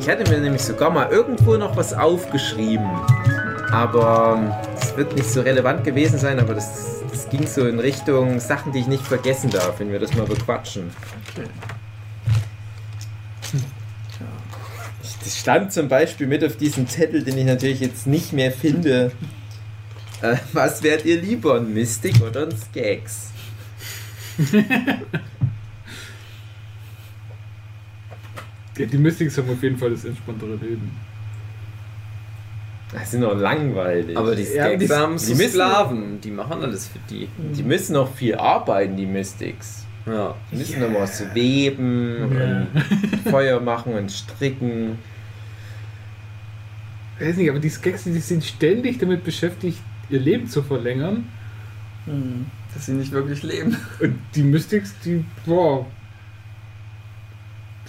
Ich hatte mir nämlich sogar mal irgendwo noch was aufgeschrieben. Aber ähm, es wird nicht so relevant gewesen sein, aber das, das ging so in Richtung Sachen, die ich nicht vergessen darf, wenn wir das mal bequatschen. Okay. Das stand zum Beispiel mit auf diesem Zettel, den ich natürlich jetzt nicht mehr finde. Äh, was wärt ihr lieber, ein Mystic oder ein Skags? Ja, die Mystics haben auf jeden Fall das entspanntere Leben. Das sind doch langweilig. Aber die Ja, Skags die- haben die müssen- Sklaven, die machen alles für die. die müssen noch viel arbeiten, die Mystics. Ja. Die müssen noch was weben und Feuer machen und stricken. Ich weiß nicht, aber die Skeks, die sind ständig damit beschäftigt, ihr Leben zu verlängern. Hm, Dass sie nicht wirklich leben. Und die Mystics, die, boah,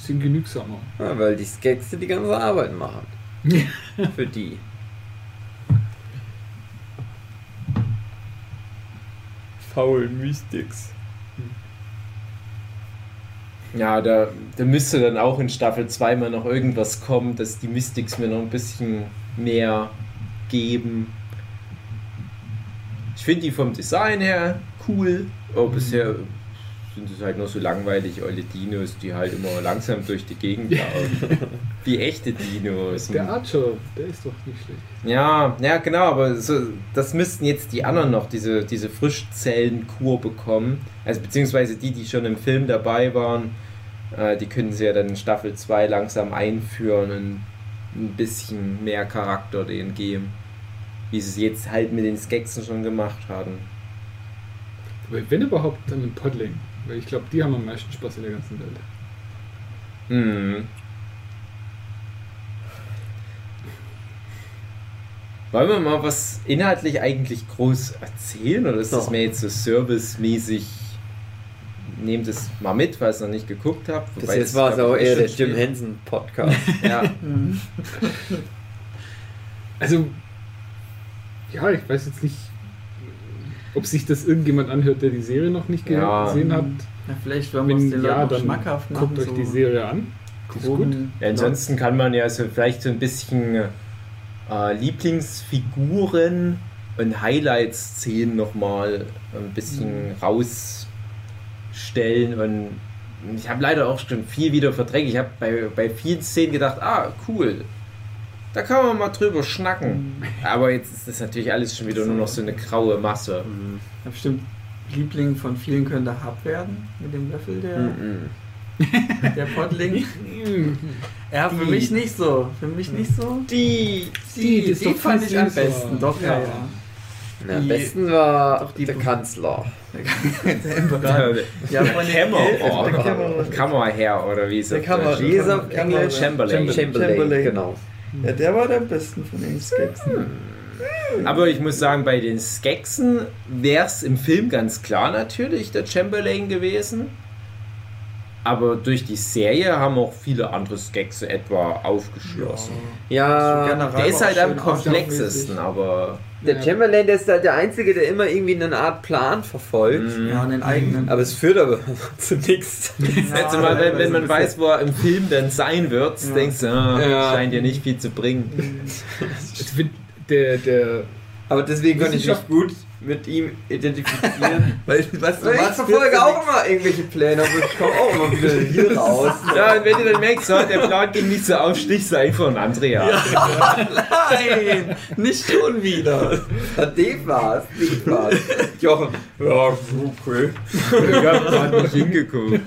sind genügsamer. ja, weil die Skags die ganze Arbeit machen. für die. Faulen Mystics. Ja, da, da müsste dann auch in Staffel 2 mal noch irgendwas kommen, dass die Mystics mir noch ein bisschen mehr geben. Ich finde die vom Design her cool, aber bisher sind es halt noch so langweilig olle Dinos, die halt immer langsam durch die Gegend laufen. Wie echte Dinos. Der Archer, der ist doch nicht schlecht. Ja, ja, genau, aber so, das müssten jetzt die anderen noch, diese, diese Frischzellenkur bekommen. Also beziehungsweise die, die schon im Film dabei waren, äh, die können sie ja dann in Staffel 2 langsam einführen und ein bisschen mehr Charakter denen geben. Wie sie es jetzt halt mit den Skeksen schon gemacht haben. Aber wenn überhaupt, dann ein Podling. Weil ich glaube, die haben am meisten Spaß in der ganzen Welt. Mhm. Wollen wir mal was inhaltlich eigentlich groß erzählen oder ist das Ja. mir jetzt so servicemäßig? Nehmt es mal mit, weil ich es noch nicht geguckt habe. Das jetzt war es auch eher der Jim Henson Podcast. Ja, Hm. Also, ja, ich weiß jetzt nicht, ob sich das irgendjemand anhört, der die Serie noch nicht Ja. gesehen hat. Ja, vielleicht wollen wir es Wenn den ja, Leuten schmackhaft machen. guckt euch so die Serie an. Ist gut. Ja, ansonsten kann man ja so vielleicht so ein bisschen äh, Lieblingsfiguren und Highlight-Szenen nochmal ein bisschen rausstellen und ich habe leider auch schon viel wieder verdrängt. Ich habe bei, bei vielen Szenen gedacht, ah, cool, da kann man mal drüber schnacken. Aber jetzt ist das natürlich alles schon wieder nur noch so eine graue Masse. Ja, bestimmt Liebling von vielen könnte Hub werden mit dem Löffel der, Mhm. der Pottling. Ja, für Die. mich nicht so. Für mich nicht so. Die, Die, Die, das ist die doch fand ich am besten. Doch, ja, Ja. ja. Na, am besten war Doch, die- der Kanzler. Der. Ja, oh, der Kämmerer. Kammerherr oder wie Der ist er auf Chamberlain. Englisch? Chamberlain. Chamberlain, Chamberlain. genau. Ja, der war der am besten von den Skeksen. Aber ich muss sagen, bei den Skeksen wäre es im Film ganz klar natürlich der Chamberlain gewesen. Aber durch die Serie haben auch viele andere Skexe etwa aufgeschlossen. Ja, generell Der ist halt am komplexesten, aber. Der Chamberlain, der ist halt der Einzige, der immer irgendwie eine Art Plan verfolgt. Mhm. Ja, den eigenen. Aber es führt aber zu nichts. Letzte Mal, wenn, wenn man weiß, wo er im Film dann sein wird, Ja. denkst du, Ja. scheint ja nicht viel zu bringen. Der, der, Aber deswegen kann ich mich gut mit ihm identifizieren. Weil, weißt du, was verfolge wird auch immer irgendwelche Pläne, aber ich komme auch immer wieder hier raus. Ja, und wenn du dann merkst, so, der Plan ging nicht so auf, du einfach einen Andrea. Nein, nicht schon wieder. Ja, dem war's, dem war's. Jochen, ja, okay. Ich hab grad nicht hingeguckt.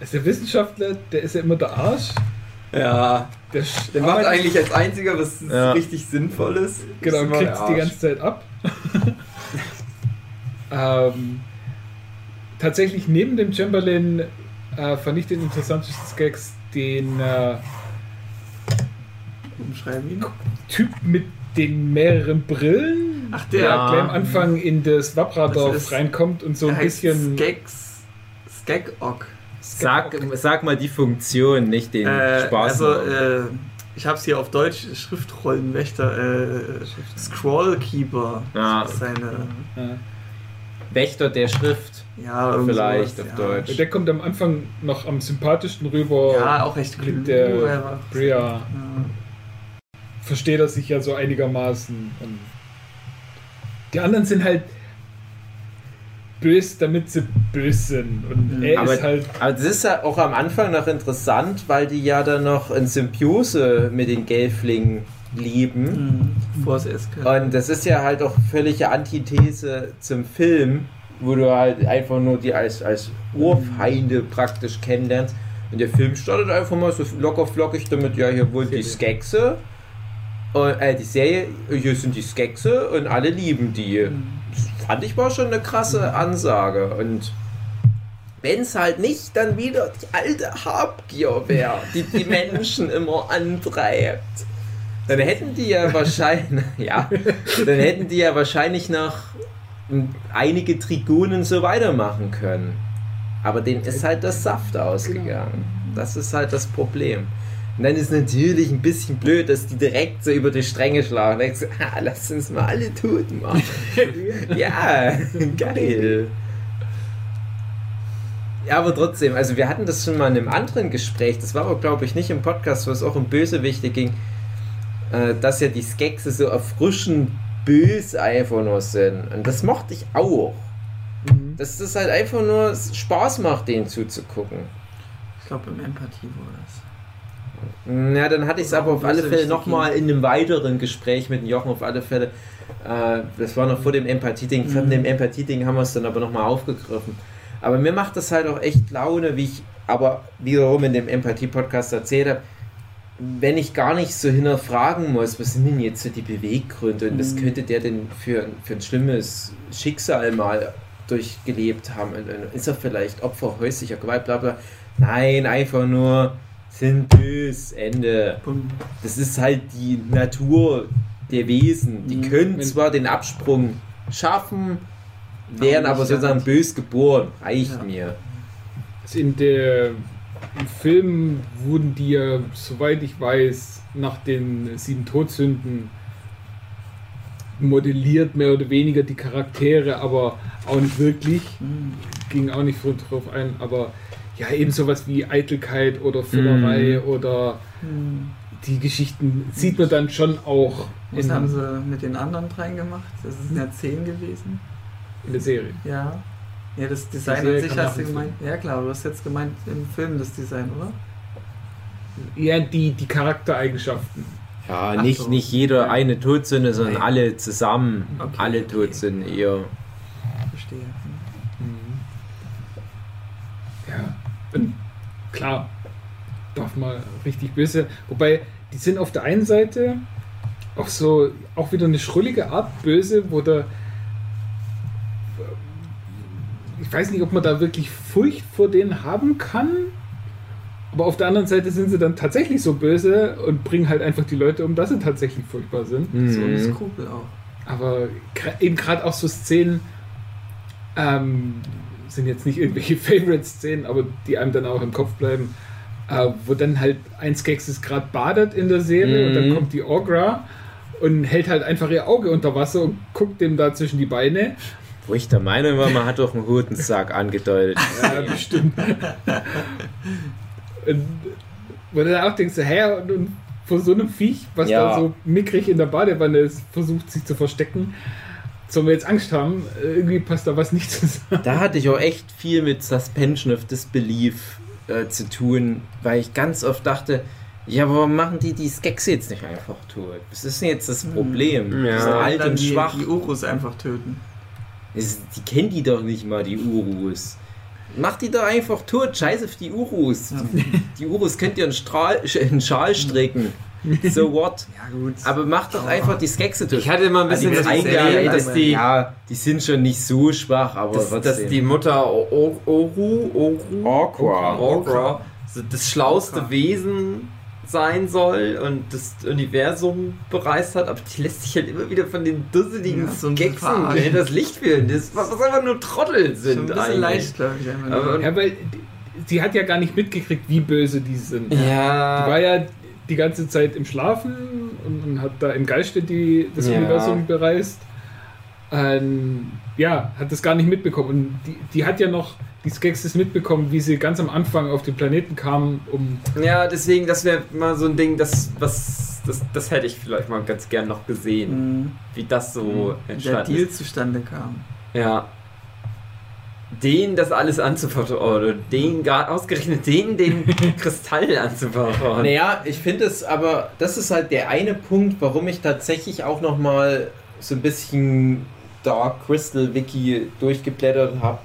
also der Wissenschaftler, der ist ja immer der Arsch. Ja, Der, der macht eigentlich als einziger was Ja. richtig Sinnvolles. Genau, kriegt die ganze Zeit ab. ähm, tatsächlich neben dem Chamberlain äh, fand ich den interessantesten Gags den äh, Umschreiben ihn. Typ mit den mehreren Brillen, Ach, der der. Ja. gleich am Anfang in das Wabradorf reinkommt und so ein bisschen. Skex. Skek-Ock. Sag, sag mal die Funktion, nicht den Äh, Spaß. also, äh, ich habe es hier auf Deutsch, Schriftrollenwächter, äh, Scrollkeeper. Ah, ist seine. Ja. Wächter der Schrift. Ja, Vielleicht sowas, auf ja. Deutsch. Der kommt am Anfang noch am sympathischsten rüber. Ja, auch recht mit klug. der Bria Ja. versteht er sich ja so einigermaßen. Und die anderen sind halt böse, damit sie böse sind. Und Mhm. er Aber, ist halt. aber das ist ja auch am Anfang noch interessant, weil die ja dann noch in Symbiose mit den Gelflingen lieben. Mhm. Und das ist ja halt auch völlige Antithese zum Film, wo du halt einfach nur die als, als Urfeinde praktisch kennenlernst. Und der Film startet einfach mal so locker flockig damit, ja, hier wohnen die. Skexe. Und, äh, die Serie, hier sind die Skexe und alle lieben die. Mhm. Das fand ich war schon eine krasse Ansage. Und wenn es halt nicht dann wieder die alte Habgier wäre, die die Menschen immer antreibt, dann hätten die ja wahrscheinlich, ja, dann hätten die ja wahrscheinlich noch einige Trigonen so weitermachen können. Aber denen ist halt das Saft ausgegangen. Das ist halt das Problem. Und dann ist natürlich ein bisschen blöd, dass die direkt so über die Stränge schlagen. Denkst du, ah, lass uns mal alle tot machen. ja, geil. Ja, aber trotzdem, also wir hatten das schon mal in einem anderen Gespräch, das war aber glaube ich nicht im Podcast, wo es auch um Bösewichte ging, äh, dass ja die Skexe so erfrischend bös einfach nur sind. Und das mochte ich auch. Mhm. Dass das halt einfach nur Spaß macht, denen zuzugucken. Ich glaube, im Empathie war das. Ja, dann hatte ich es aber auf alle Fälle nochmal in einem weiteren Gespräch mit dem Jochen auf alle Fälle. Äh, das war noch vor dem Empathie-Ding. Von Mhm. dem Empathie-Ding haben wir es dann aber nochmal aufgegriffen. Aber mir macht das halt auch echt Laune, wie ich aber wiederum in dem Empathie-Podcast erzählt habe, wenn ich gar nicht so hinterfragen muss, was sind denn jetzt so die Beweggründe und was Mhm. könnte der denn für, für ein schlimmes Schicksal mal durchgelebt haben? Und, und ist er vielleicht Opfer häuslicher Gewalt, bla bla. Nein, einfach nur sind bös, Ende. Das ist halt die Natur der Wesen. Die Mhm. können zwar den Absprung schaffen, wären Aber sozusagen bös geboren. Reicht Ja. mir. Also in der, Im Film wurden die ja, soweit ich weiß, nach den sieben Todsünden modelliert, mehr oder weniger die Charaktere, aber auch nicht wirklich. Mhm. Ging auch nicht drauf ein, aber ja, eben sowas wie Eitelkeit oder Füllerei Mhm. oder Mhm. die Geschichten sieht man dann schon auch Was haben sie mit den anderen dreien gemacht? Das sind ja zehn gewesen. in der Serie. Ja. Ja, das Design an sich hast du gemeint. Ja klar, du hast jetzt gemeint im Film das Design, oder? Ja, die, die Charaktereigenschaften. Ja, Ach nicht, so. nicht jeder eine Todsünde, sondern Nee. alle zusammen. Okay, alle okay. Todsünden eher. Verstehe. Ja, und klar, darf mal richtig böse. Wobei, die sind auf der einen Seite auch so, auch wieder eine schrullige Art böse, wo da. Ich weiß nicht, ob man da wirklich Furcht vor denen haben kann. Aber auf der anderen Seite sind sie dann tatsächlich so böse und bringen halt einfach die Leute um, dass sie tatsächlich furchtbar sind. So ein Mhm. Skrupel auch. Aber eben gerade auch so Szenen ähm, sind jetzt nicht irgendwelche Favorite-Szenen, aber die einem dann auch im Kopf bleiben, äh, wo dann halt ein Skeksis gerade badet in der Serie und dann Mhm. kommt die Orgra und hält halt einfach ihr Auge unter Wasser und guckt dem da zwischen die Beine. Wo ich der Meinung war, man hat doch einen Hodensack angedeutet. Ja, bestimmt. und wo du dann auch denkst, hä, und, und vor so einem Viech, was Ja. da so mickrig in der Badewanne ist, versucht sich zu verstecken, sollen wir jetzt Angst haben? Irgendwie passt da was nicht zusammen. Da hatte ich auch echt viel mit Suspension of Disbelief äh, zu tun, weil ich ganz oft dachte, ja, warum machen die die Skeks jetzt nicht einfach tot? Was ist denn jetzt das. Problem? Ja. Die sind alt Dann und die, schwach. Die Urus einfach töten. Das- Die kennen die doch nicht mal, die Urus. Mach die doch einfach tot, scheiß auf die Urus. Ja. Die, die Urus könnt ihr einen, Strahl, einen Schal stricken. So what? Ja gut. Aber macht doch einfach die Skekse tot. Ich hatte immer ein Also bisschen die das eingearbeitet, dass die, ja, die sind schon nicht so schwach, aber dass, dass die Mutter Oru, Oru, Orqua. Orqua, das schlauste. Wesen sein soll und das Universum bereist hat, aber die lässt sich halt immer wieder von den dusseligen Ja, verarschen. in das Licht führen, das, was einfach nur Trottel Schon sind ein bisschen leichtgläubig einfach. nur. Aber- Ja, weil sie hat ja gar nicht mitgekriegt, wie böse die sind. Ja, Die war ja die ganze Zeit im Schlafen und, und hat da im Geiste die, das Ja. Universum bereist. ähm, ja, hat das gar nicht mitbekommen. Und die, die hat ja noch die Skeksis mitbekommen, wie sie ganz am Anfang auf den Planeten kamen, um. Ja, deswegen, das wäre mal so ein Ding, das, was, das, das hätte ich vielleicht mal ganz gern noch gesehen, Mhm. wie das so der entstanden Deal ist. zustande kam. Ja. Den das alles anzuvertrauen, oder den, gar- ausgerechnet den, den Kristall anzuvertrauen. Naja, ich finde es aber, das ist halt der eine Punkt, warum ich tatsächlich auch nochmal so ein bisschen Dark Crystal Wiki durchgeblättert habe.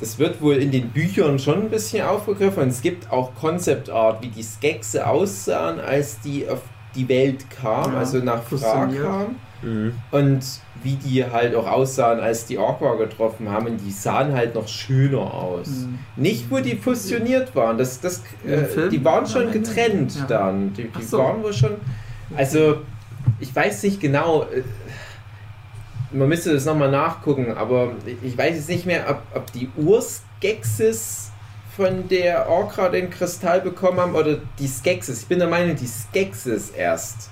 Das wird wohl in den Büchern schon ein bisschen aufgegriffen und es gibt auch Concept Art, wie die Skexe aussahen, als die auf die Welt kam, Ja, also nach Fra kam. Mhm. Und wie die halt auch aussahen, als die Orca getroffen haben. Und die sahen halt noch schöner aus. Mhm. Nicht, wo die fusioniert waren. Das, das, äh, die waren schon getrennt Ja. dann. Die, die so. waren wohl schon. Also, ich weiß nicht genau. äh, Man müsste das nochmal nachgucken, aber ich weiß jetzt nicht mehr, ob, ob die Urskexis von der Orca den Kristall bekommen haben oder die Skexis. Ich bin der Meinung, die Skexis erst.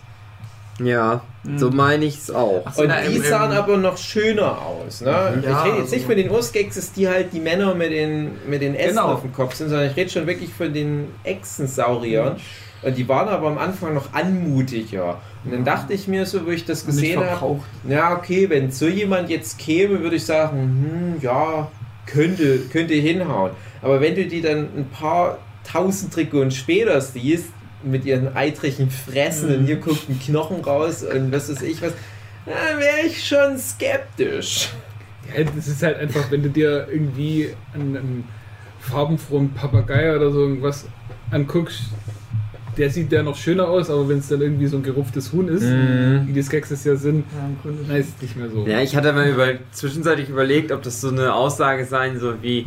Ja, Mhm. so meine ich es auch. So, Und na, die im- sahen im- aber noch schöner aus. Ne? Mhm. ich Ja, rede jetzt nicht also- von den Urskexis, die halt die Männer mit den, mit den Ästen Genau. auf dem Kopf sind, sondern ich rede schon wirklich von den Echsensauriern. Und die waren aber am Anfang noch anmutiger. Und dann dachte ich mir so, wo ich das Nicht gesehen habe, ja, okay, wenn so jemand jetzt käme, würde ich sagen, hm, ja, könnte, könnte hinhauen. Aber wenn du die dann ein paar tausend Trikots später siehst, mit ihren eitrigen Fressen und Mhm. hier guckt ein Knochen raus und was weiß ich was, dann wäre ich schon skeptisch. Ja, das ist halt einfach, wenn du dir irgendwie einen, einen farbenfrohen Papagei oder so irgendwas anguckst, der sieht ja noch schöner aus, aber wenn es dann irgendwie so ein gerupftes Huhn ist, Mhm. wie die Skeksis ja sind, Ja, dann ist es nicht mehr so. Ja, ich hatte mal über, zwischenzeitlich überlegt, ob das so eine Aussage sein soll wie,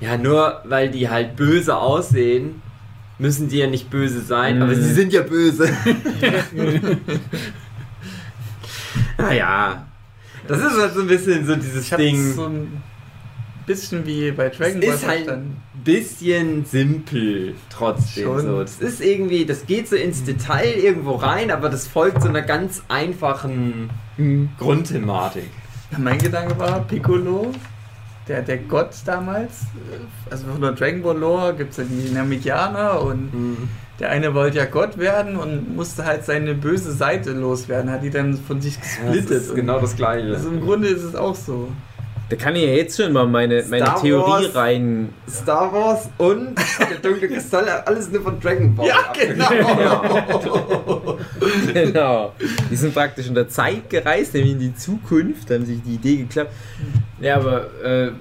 ja, nur weil die halt böse aussehen, müssen die ja nicht böse sein, Mhm. aber sie sind ja böse. naja, das ist halt so ein bisschen so dieses Ich Ding. so ein bisschen wie bei Dragon Ball ist halt ein bisschen simpel trotzdem Schon. so. Das ist irgendwie, das geht so ins Detail irgendwo rein, aber das folgt so einer ganz einfachen Mhm. Grundthematik. Mein Gedanke war, Piccolo, der, der Gott damals, äh, also von der Dragon Ball Lore gibt es ja die Namekianer und Mhm. der eine wollte ja Gott werden und musste halt seine böse Seite loswerden, hat die dann von sich Ja, gesplittet. das ist genau das gleiche. Also im Grunde ist es auch so. Da kann ich ja jetzt schon mal meine, meine Star Theorie Wars. rein. Star Wars und der dunkle Kristall, alles nur von Dragon Ball. genau. genau. Die sind praktisch in der Zeit gereist, nämlich in die Zukunft, haben sich die Idee geklappt. Ja, aber äh,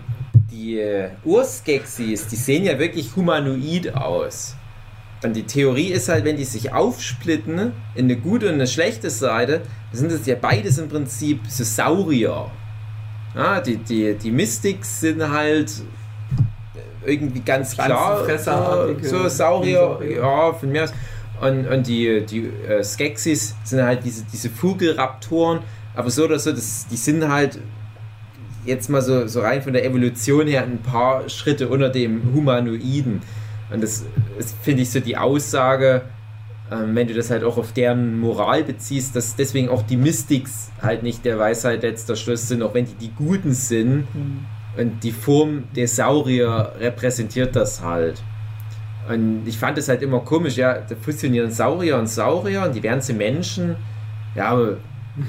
die äh, Urskexis, die sehen ja wirklich humanoid aus. Und die Theorie ist halt, wenn die sich aufsplitten in eine gute und eine schlechte Seite, sind es ja beides im Prinzip so Saurier. Ja, die, die, die Mystics sind halt irgendwie ganz klar so, Pflanzenfresserartige so Saurier, ja, von mir aus. Und, und die, die äh, Skeksis sind halt diese, diese Vogelraptoren, aber so oder so, das, die sind halt jetzt mal so, so rein von der Evolution her ein paar Schritte unter dem Humanoiden. Und das ist, finde ich, so die Aussage, ähm, wenn du das halt auch auf deren Moral beziehst, dass deswegen auch die Mystics halt nicht der Weisheit letzter Schluss sind, auch wenn die die Guten sind. Hm. Und die Form der Saurier repräsentiert das halt. Und ich fand es halt immer komisch, ja, da fusionieren Saurier und Saurier und die werden zu Menschen. Ja, aber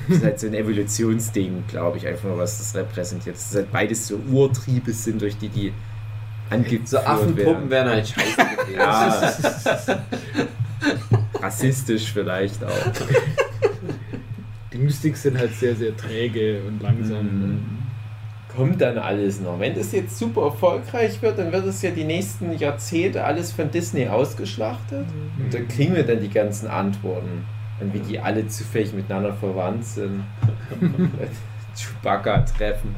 das ist halt so ein Evolutionsding, glaube ich, einfach nur, was das repräsentiert. Dass es halt beides so Urtriebe sind, durch die die angeführt So Affenpuppen werden. werden halt scheiße gewesen. Ja. Rassistisch vielleicht auch. Die Mystics sind halt sehr, sehr träge und langsam. Mhm. Kommt dann alles noch. Wenn das jetzt super erfolgreich wird, dann wird es ja die nächsten Jahrzehnte alles von Disney ausgeschlachtet. Und dann kriegen wir dann die ganzen Antworten. Und wie die alle zufällig miteinander verwandt sind. Chewbacca treffen.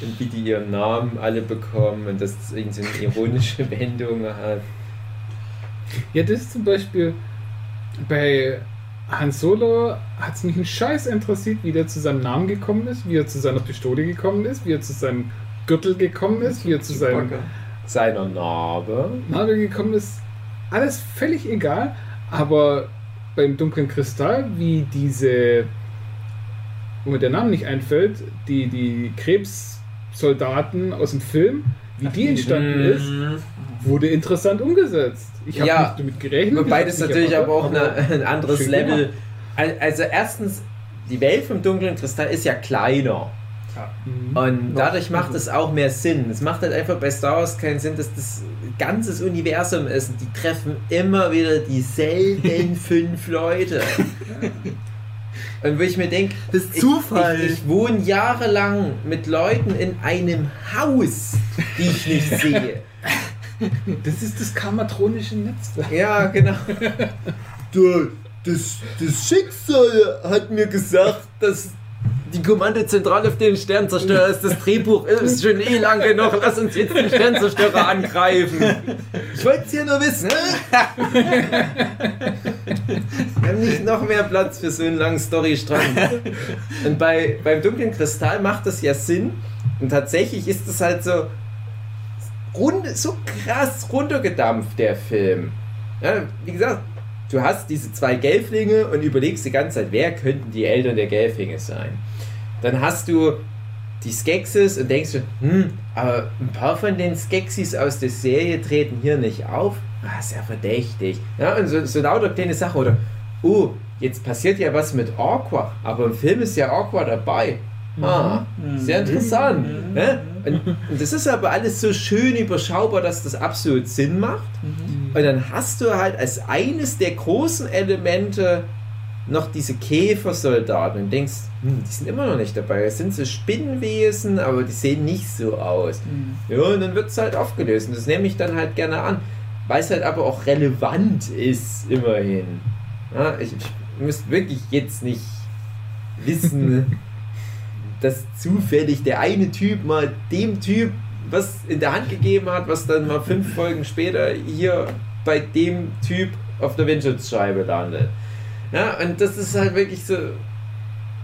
Und wie die ihren Namen alle bekommen und das irgendwie so eine ironische Wendung hat. Ja, das ist zum Beispiel bei Han Solo hat es mich ein Scheiß interessiert, wie der zu seinem Namen gekommen ist, wie er zu seiner Pistole gekommen ist, wie er zu seinem Gürtel gekommen ist, wie er zu seinem. Seiner Narbe. Narbe gekommen ist. Alles völlig egal, aber beim dunklen Kristall, wie diese wo mir der Name nicht einfällt, die, die Krebssoldaten aus dem Film, wie die entstanden ist, Mhm. wurde interessant umgesetzt. Ich habe Ja. nicht damit gerechnet. Wobei das natürlich aber auch eine, ein anderes Level. gemacht. Al- Also erstens, die Welt vom dunklen Kristall ist ja kleiner. Mhm. Und dadurch macht es auch mehr Sinn. Es macht halt einfach bei Star Wars keinen Sinn, dass das ganzes Universum ist und die treffen immer wieder dieselben fünf Leute. Und wo ich mir denke, Das ist Zufall. Ich, ich wohne jahrelang mit Leuten in einem Haus, die ich nicht sehe. Das ist das karmatronische Netzwerk. Ja, genau. Du, das, das Schicksal hat mir gesagt, dass die Kommandozentrale auf den Sternzerstörer ist. Das Drehbuch ist schon eh lang genug. Lass uns jetzt den Sternzerstörer angreifen. Ich wollte es hier nur wissen. Wir haben nicht noch mehr Platz für so einen langen Storystrang. Und bei, beim dunklen Kristall macht das ja Sinn. Und tatsächlich ist es halt so, rund, so krass runtergedampft, der Film. Ja, wie gesagt, du hast diese zwei Gelflinge und überlegst die ganze Zeit, wer könnten die Eltern der Gelflinge sein. Dann hast du die Skeksis und denkst du, hm, aber ein paar von den Skeksis aus der Serie treten hier nicht auf. Ah, ist ja verdächtig. Ja, und so, so lauter kleine Sache. Oder, oh, jetzt passiert ja was mit Aqua, aber im Film ist ja Aqua dabei. Ah, sehr interessant. Mhm. Ne? Und, das ist aber alles so schön überschaubar, dass das absolut Sinn macht. Und dann hast du halt als eines der großen Elemente noch diese Käfersoldaten und denkst, hm, die sind immer noch nicht dabei. Das sind so Spinnenwesen, aber die sehen nicht so aus. Ja, und dann wird es halt aufgelöst. Und das nehme ich dann halt gerne an, weil es halt aber auch relevant ist, immerhin. Ja, ich, ich müsste wirklich jetzt nicht wissen, dass zufällig der eine Typ mal dem Typ was in der Hand gegeben hat, was dann mal fünf Folgen später hier bei dem Typ auf der Windschutzscheibe landet. Ja, und das ist halt wirklich so,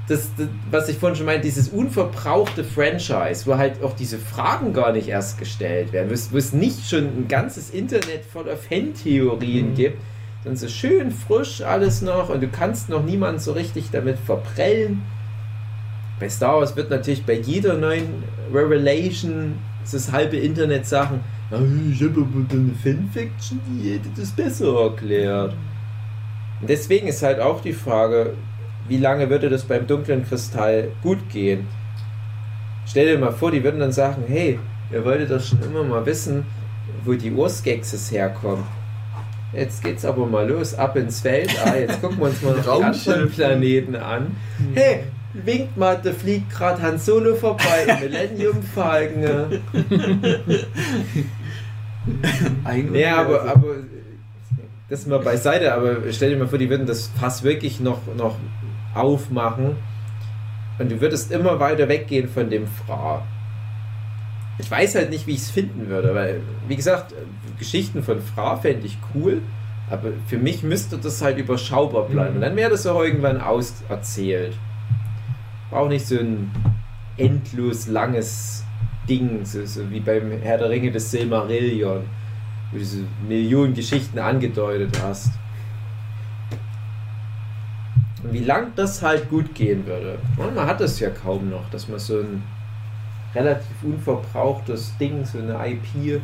das, das, was ich vorhin schon meinte, dieses unverbrauchte Franchise, wo halt auch diese Fragen gar nicht erst gestellt werden, wo es, wo es nicht schon ein ganzes Internet voller Fantheorien Mhm. gibt, sondern so schön frisch alles noch und du kannst noch niemanden so richtig damit verprellen. Bei Star Wars wird natürlich bei jeder neuen Revelation das halbe Internet sagen, "Ah, ich habe aber eine Fanfiction, die hätte das besser erklärt. Und deswegen ist halt auch die Frage, wie lange würde das beim dunklen Kristall gut gehen? Stell dir mal vor, die würden dann sagen, hey, ihr wolltet doch schon immer mal wissen, wo die Urskexes herkommen. Jetzt geht's aber mal los, ab ins Weltall. Jetzt gucken wir uns mal noch die anderen Planeten an. Hey, winkt mal, da fliegt gerade Han Solo vorbei, Millennium Falcon. Eigentlich. Ja, aber, aber das mal beiseite, aber stell dir mal vor, die würden das Fass wirklich noch, noch aufmachen und du würdest immer weiter weggehen von dem Fra. Ich weiß halt nicht, wie ich es finden würde, weil, wie gesagt, Geschichten von Fra fände ich cool, aber für mich müsste das halt überschaubar bleiben. Mhm. Und dann wäre das auch irgendwann auserzählt. Braucht nicht so ein endlos langes Ding, so, so wie beim Herr der Ringe des Silmarillion, wo du diese Millionen Geschichten angedeutet hast. Und wie lang das halt gut gehen würde. Und man hat das ja kaum noch, dass man so ein relativ unverbrauchtes Ding, so eine IP,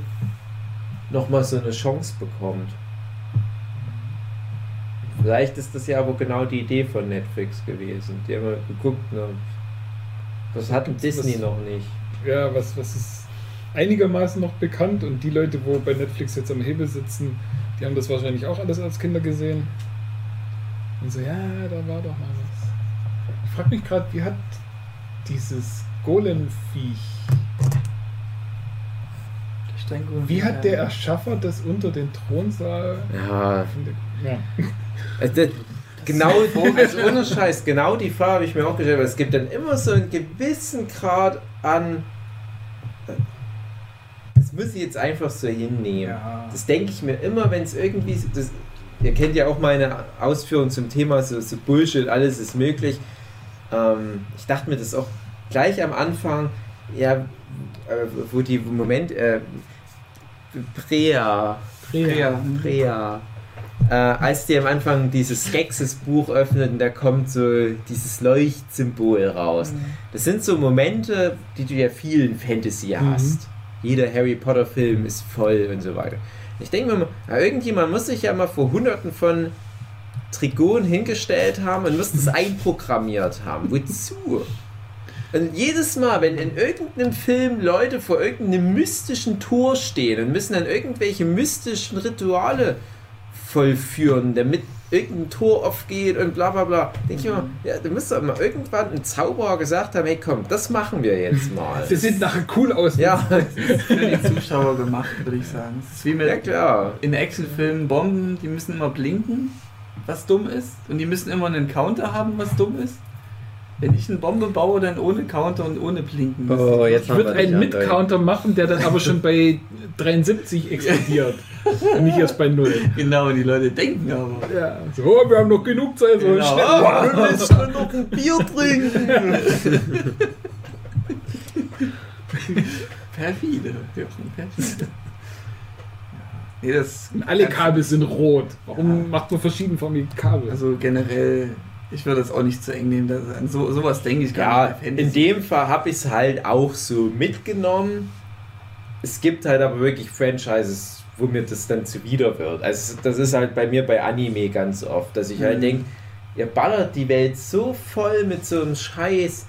nochmal so eine Chance bekommt. Vielleicht ist das ja aber genau die Idee von Netflix gewesen. Die haben geguckt, ne? das hat Disney was- noch nicht. Ja, was, was ist einigermaßen noch bekannt und die Leute, wo bei Netflix jetzt am Hebel sitzen, die haben das wahrscheinlich auch alles als Kinder gesehen. Und so, ja, da war doch mal was. Ich frage mich gerade, wie hat dieses Golem-Viech, wie hat der Erschaffer das unter den Thronsaal? Ja, Ja. Also das, genau, also ohne Scheiß, genau die Frage habe ich mir auch gestellt, weil es gibt dann immer so einen gewissen Grad an. Das muss ich jetzt einfach so hinnehmen. Ja. Das denke ich mir immer, wenn es irgendwie. Das, ihr kennt ja auch meine Ausführungen zum Thema so, so Bullshit, alles ist möglich. Ähm, ich dachte mir das auch gleich am Anfang, ja, äh, wo die Moment, äh, Prea, Ja. Prea, äh, als die am Anfang dieses Skeksis-Buch öffnen, da kommt so dieses Leuchtsymbol raus. Das sind so Momente, die du ja vielen Fantasy Mhm. hast. Jeder Harry Potter-Film ist voll und so weiter. Ich denke mir mal, irgendjemand muss sich ja mal vor hunderten von Trigonen hingestellt haben und muss das einprogrammiert haben. Wozu? Und jedes Mal, wenn in irgendeinem Film Leute vor irgendeinem mystischen Tor stehen und müssen dann irgendwelche mystischen Rituale vollführen, damit irgendein Tor aufgeht und bla bla bla, denke ich mir, ja, da müsste doch mal irgendwann ein Zauberer gesagt haben, hey komm, das machen wir jetzt mal. Wir sieht nachher cool aus. ja, Für die Zuschauer gemacht, würde ich sagen. Es ist wie mit ja klar. in Actionfilmen Bomben, die müssen immer blinken, was dumm ist. Und die müssen immer einen Counter haben, was dumm ist. Wenn ich eine Bombe baue, dann ohne Counter und ohne Blinken. Oh, jetzt Ich würde wir einen eindeutig. Mit-Counter machen, der dann aber schon bei 73 explodiert. Und nicht erst bei 0. Genau, die Leute denken aber. Ja, so, oh, wir haben noch genug Zeit. So Genau. schnell. Du willst schon noch ein Bier trinken. Perfide. Perfide. Nee, alle Kabel sind rot. Warum Ja. macht man verschiedenförmige Kabel? Also generell, ich würde das auch nicht zu eng nehmen. Das, so, sowas denke ich gar Ja, nicht. in dem Fall habe ich es halt auch so mitgenommen. Es gibt halt aber wirklich Franchises, wo mir das dann zuwider wird. Also das ist halt bei mir bei Anime ganz oft, dass ich halt Mhm. denke, ihr ballert die Welt so voll mit so einem Scheiß,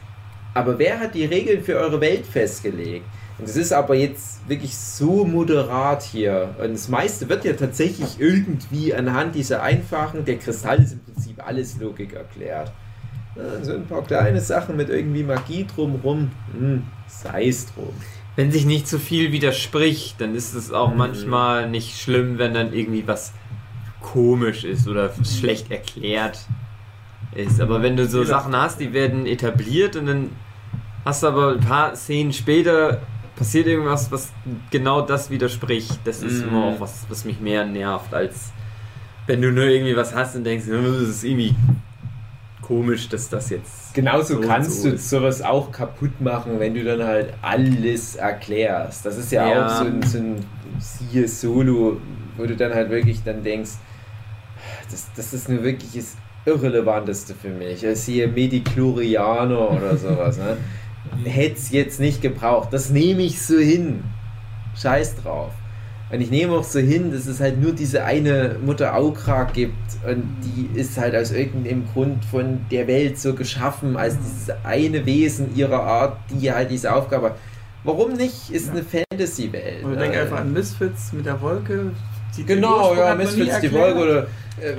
aber wer hat die Regeln für eure Welt festgelegt? Und es ist aber jetzt wirklich so moderat hier. Und das meiste wird ja tatsächlich irgendwie anhand dieser einfachen, der Kristall ist im Prinzip alles Logik erklärt. Ja, so ein paar kleine Sachen mit irgendwie Magie drumrum, hm, sei es drum. Wenn sich nicht zu viel widerspricht, dann ist es auch Mhm. manchmal nicht schlimm, wenn dann irgendwie was komisch ist oder schlecht erklärt ist. Aber wenn du so Ja. Sachen hast, die werden etabliert und dann hast du aber ein paar Szenen später passiert irgendwas, was genau das widerspricht. Das ist Mhm. immer auch was, was mich mehr nervt, als wenn du nur irgendwie was hast und denkst, "Oh, das ist irgendwie komisch, dass das jetzt. Genauso so kannst so du sowas auch kaputt machen, wenn du dann halt alles erklärst. Das ist ja, Ja. auch so ein, so ein siehe Solo, wo du dann halt wirklich dann denkst, das, das ist nur wirklich das Irrelevanteste für mich. Ich siehe Medichlorianer oder sowas. Ne? Hätte es jetzt nicht gebraucht. Das nehme ich so hin. Scheiß drauf. Und ich nehme auch so hin, dass es halt nur diese eine Mutter Aukra gibt und die ist halt aus irgendeinem Grund von der Welt so geschaffen, als dieses eine Wesen ihrer Art, die halt diese Aufgabe hat. Warum nicht? Ist Ja. eine Fantasy-Welt. Oder ne? denk einfach an Misfits mit der Wolke. Die- Genau, ja, Misfits die. Wolke oder äh,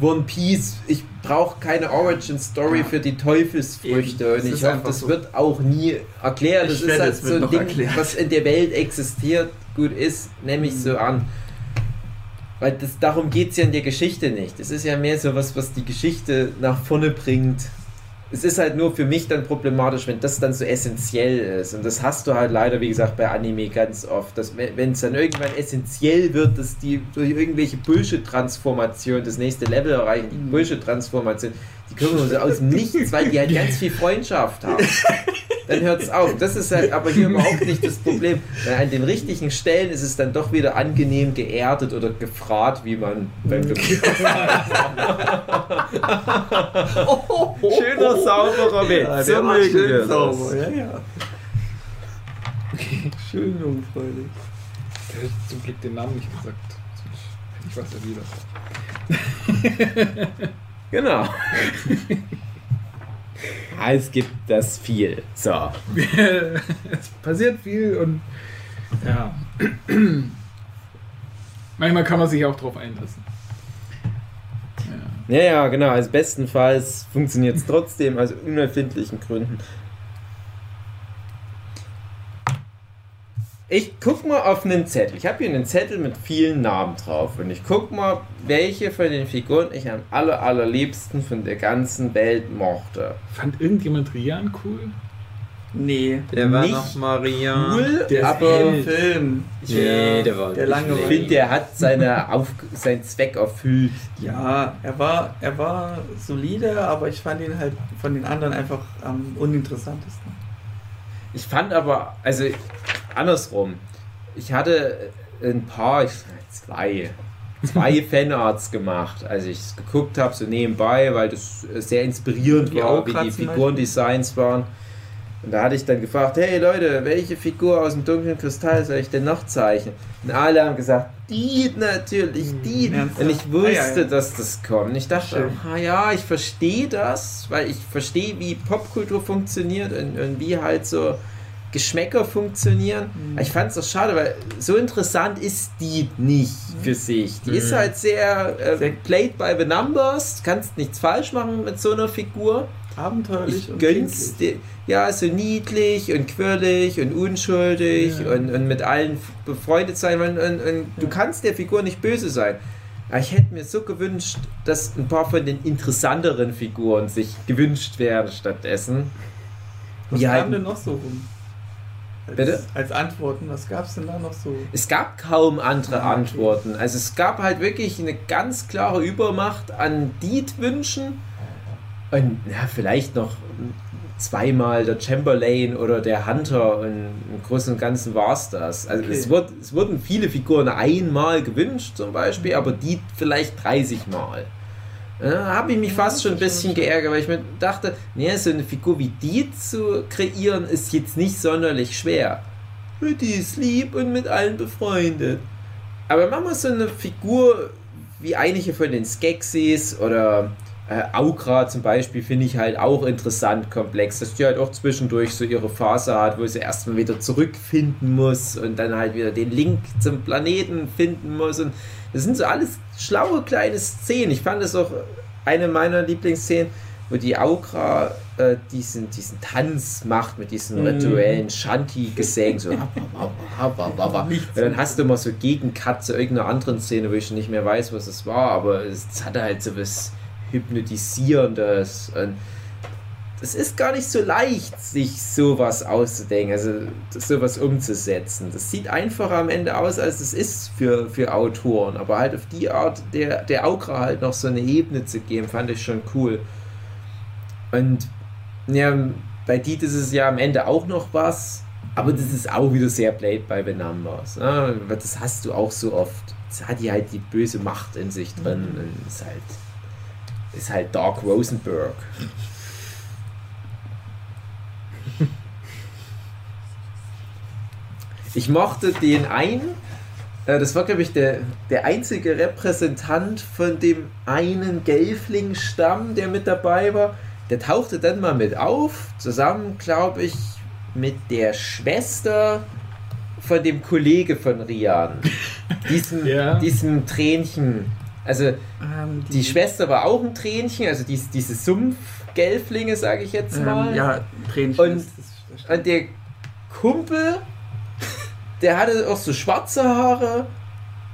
One Piece. Ich brauche keine Origin-Story Ja. für die Teufelsfrüchte Eben, und ich hoffe, das so. wird auch nie erklärt. Das Ich ist halt so ein Ding, erklärt. was in der Welt existiert, gut ist, nehme ich so an. Weil das, darum geht es ja in der Geschichte nicht. Es ist ja mehr so was, was die Geschichte nach vorne bringt. Es ist halt nur für mich dann problematisch, wenn das dann so essentiell ist. Und das hast du halt leider, wie gesagt, bei Anime ganz oft. Dass, wenn es dann irgendwann essentiell wird, dass die durch irgendwelche Bullshit-Transformationen das nächste Level erreichen, die Mhm. Bullshit-Transformation, die kommen so aus dem Nichts, weil die halt ganz viel Freundschaft haben. Dann hört es auf. Das ist halt aber hier überhaupt nicht das Problem. Weil an den richtigen Stellen ist es dann doch wieder angenehm geerdet oder gefragt, wie man beim Geburtstag Schöner, sauberer Witz. Ja, so mögen wir sauber, das. ja, ja. Schön jungfräulich. Der hat zum Glück den Namen nicht gesagt. Ich was erwidert. Genau. Ah, es gibt das viel. So. es passiert viel und ja. Manchmal kann man sich auch drauf einlassen. Ja. Ja, ja, genau. Also bestenfalls funktioniert es trotzdem, aus unerfindlichen Gründen. Ich guck mal auf einen Zettel. Ich habe hier einen Zettel mit vielen Namen drauf. Und ich guck mal, welche von den Figuren ich am aller, allerliebsten von der ganzen Welt mochte. Fand irgendjemand Rian cool? Nee. Der war Nicht noch Maria. Cool, Der ist aber Im ich Film. Nee, der war Der nicht lange schlecht. finde, der hat seine auf, seinen Zweck erfüllt. Ja, er war, er war solide, aber ich fand ihn halt von den anderen einfach am uninteressantesten. Ich fand aber, also andersrum, ich hatte ein paar, zwei, zwei Fanarts gemacht, als ich es geguckt habe, so nebenbei, weil das sehr inspirierend Die war, wie die Figurendesigns waren. Und da hatte ich dann gefragt, hey Leute, welche Figur aus dem dunklen Kristall soll ich denn noch zeichnen? Und alle haben gesagt, die natürlich, die. Ernsthaft? Und ich wusste, Ah, ja, ja. dass das kommt. Ich dachte, Schön. ah, ja, ich verstehe das, weil ich verstehe, wie Popkultur funktioniert und, und wie halt so Geschmäcker funktionieren. Mhm. Ich fand es doch schade, weil so interessant ist die nicht für sich. Die ist Mhm. halt sehr, äh, Sehr- played by the numbers, kannst nichts falsch machen mit so einer Figur. Abenteuerlich Ich und gönn's dir. Ja, so niedlich und quirlig und unschuldig Ja. und, und mit allen befreundet sein. Und, und, und du Ja. kannst der Figur nicht böse sein. Aber ich hätte mir so gewünscht, dass ein paar von den interessanteren Figuren sich gewünscht werden stattdessen. Was kam halt- denn noch so rum? Als, Bitte? Als Antworten, was gab es denn da noch so? Es gab kaum andere Ah, okay. Antworten. Also es gab halt wirklich eine ganz klare Übermacht an Deed-Wünschen. Und ja, vielleicht noch zweimal der Chamberlain oder der Hunter und im Großen und Ganzen war es das. Also Okay. es, wird, es wurden viele Figuren einmal gewünscht zum Beispiel, aber Deed vielleicht 30 Mal. Da habe ich mich fast schon ein bisschen geärgert, weil ich mir dachte, nee, so eine Figur wie Deed zu kreieren ist jetzt nicht sonderlich schwer. Die ist lieb und mit allen befreundet. Aber mach mal so eine Figur wie einige von den Skeksis oder äh, Aukra zum Beispiel finde ich halt auch interessant komplex, dass die halt auch zwischendurch so ihre Phase hat, wo sie erstmal wieder zurückfinden muss und dann halt wieder den Link zum Planeten finden muss und das sind so alles schlaue kleine Szenen. Ich fand das auch eine meiner Lieblingsszenen, wo die Aukra äh, diesen, diesen Tanz macht mit diesen Mhm. rituellen Shanti-Gesängen. So. und dann hast du immer so Gegencut zu irgendeiner anderen Szene, wo ich nicht mehr weiß, was es war, aber es, es hatte halt so was Hypnotisierendes. Und es ist gar nicht so leicht, sich sowas auszudenken, also sowas umzusetzen. Das sieht einfacher am Ende aus, als es ist für, für Autoren. Aber halt auf die Art der, der Aukra halt noch so eine Ebene zu geben, fand ich schon cool. Und ja, bei Diet ist es ja am Ende auch noch was, aber das ist auch wieder sehr played by the numbers. Ne? Das hast du auch so oft. Es hat die halt die böse Macht in sich drin Mhm. und ist halt, ist halt Dark Rosenberg. Ich mochte den einen, äh, das war glaube ich der, der einzige Repräsentant von dem einen Gelfling-Stamm, der mit dabei war. Der tauchte dann mal mit auf, zusammen glaube ich mit der Schwester von dem Kollege von Rian. Diesem, Ja. diesem Tränchen. Also Ähm, die Schwester war auch ein Tränchen, also dies, diese Sumpfgelflinge, sage ich jetzt mal. Ähm, ja, Tränchen. Und-. Und der Kumpel, der hatte auch so schwarze Haare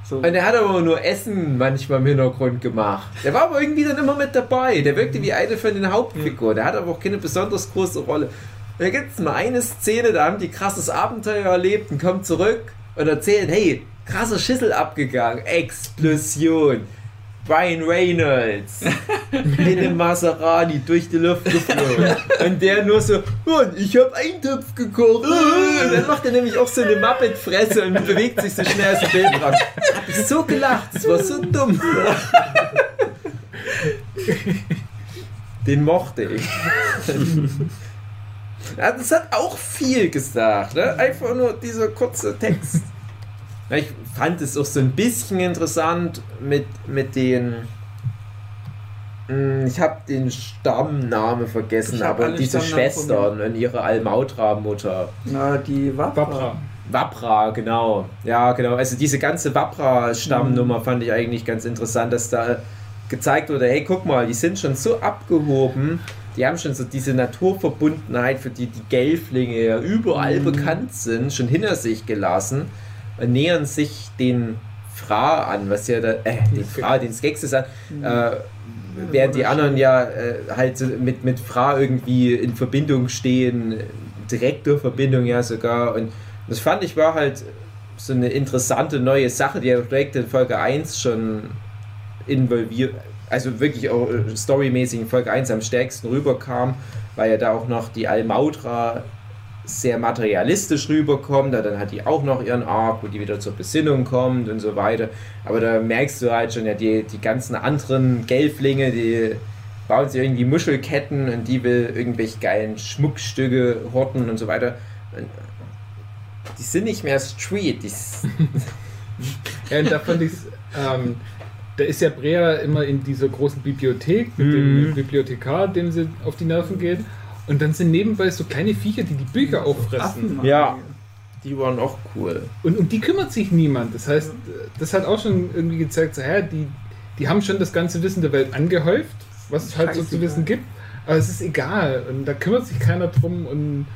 so. und der hat aber nur Essen manchmal im Hintergrund gemacht. Der war aber irgendwie dann immer mit dabei. Der wirkte wie eine von den Hauptfiguren. Der hat aber auch keine besonders große Rolle. Und da gibt es mal eine Szene, da haben die krasses Abenteuer erlebt und kommen zurück und erzählen, hey, krasser Schüssel abgegangen, Explosion. Brian Reynolds in einem Maserati durch die Luft geflogen. Und der nur so, und ich habe Eintopf gekocht. Und dann macht er nämlich auch so eine Muppet-Fresse und bewegt sich so schnell aus dem Bild raus. Hab ich so gelacht, das war so dumm. Den mochte ich. Ja, das hat auch viel gesagt. Ne? Einfach nur dieser kurze Text. Ja, Ich fand es auch so ein bisschen interessant mit, mit den. Hm, Ich habe den Stammname vergessen, aber diese Stammnamen Schwestern und ihre Almautra-Mutter. Na, die Wapra. Wapra. Wapra, genau. Ja, genau. Also diese ganze Wapra-Stammnummer fand ich eigentlich ganz interessant, dass da gezeigt wurde, hey, guck mal, die sind schon so abgehoben, die haben schon so diese Naturverbundenheit, für die die Gelflinge ja überall Mhm. bekannt sind, schon hinter sich gelassen nähern sich den Fra an, was ja da, äh, den Fra, den Skeksis an, äh, während die anderen ja äh, halt mit, mit Fra irgendwie in Verbindung stehen, direkte Verbindung ja sogar. Und das fand ich war halt so eine interessante neue Sache, die ja direkt in Folge 1 schon involviert, also wirklich auch äh, storymäßig in Folge 1 am stärksten rüberkam, weil ja da auch noch die Almautra sehr materialistisch rüberkommt. Dann hat die auch noch ihren Arc, wo die wieder zur Besinnung kommt und so weiter. Aber da merkst du halt schon, ja, die, die ganzen anderen Gelflinge, die bauen sich irgendwie Muschelketten und die will irgendwelche geilen Schmuckstücke horten und so weiter. Die sind nicht mehr Street. Die Ja, und da fand ich ähm, da ist ja Brea immer in dieser großen Bibliothek mit Mhm. dem Bibliothekar, dem sie auf die Nerven geht. Und dann sind nebenbei so kleine Viecher, die die Bücher auffressen. Ja. die waren auch cool. Und um die kümmert sich niemand. Das heißt, das hat auch schon irgendwie gezeigt, so, hä, die, die haben schon das ganze Wissen der Welt angehäuft, was es halt so zu wissen gibt. Aber es ist egal. Und da kümmert sich keiner drum. Und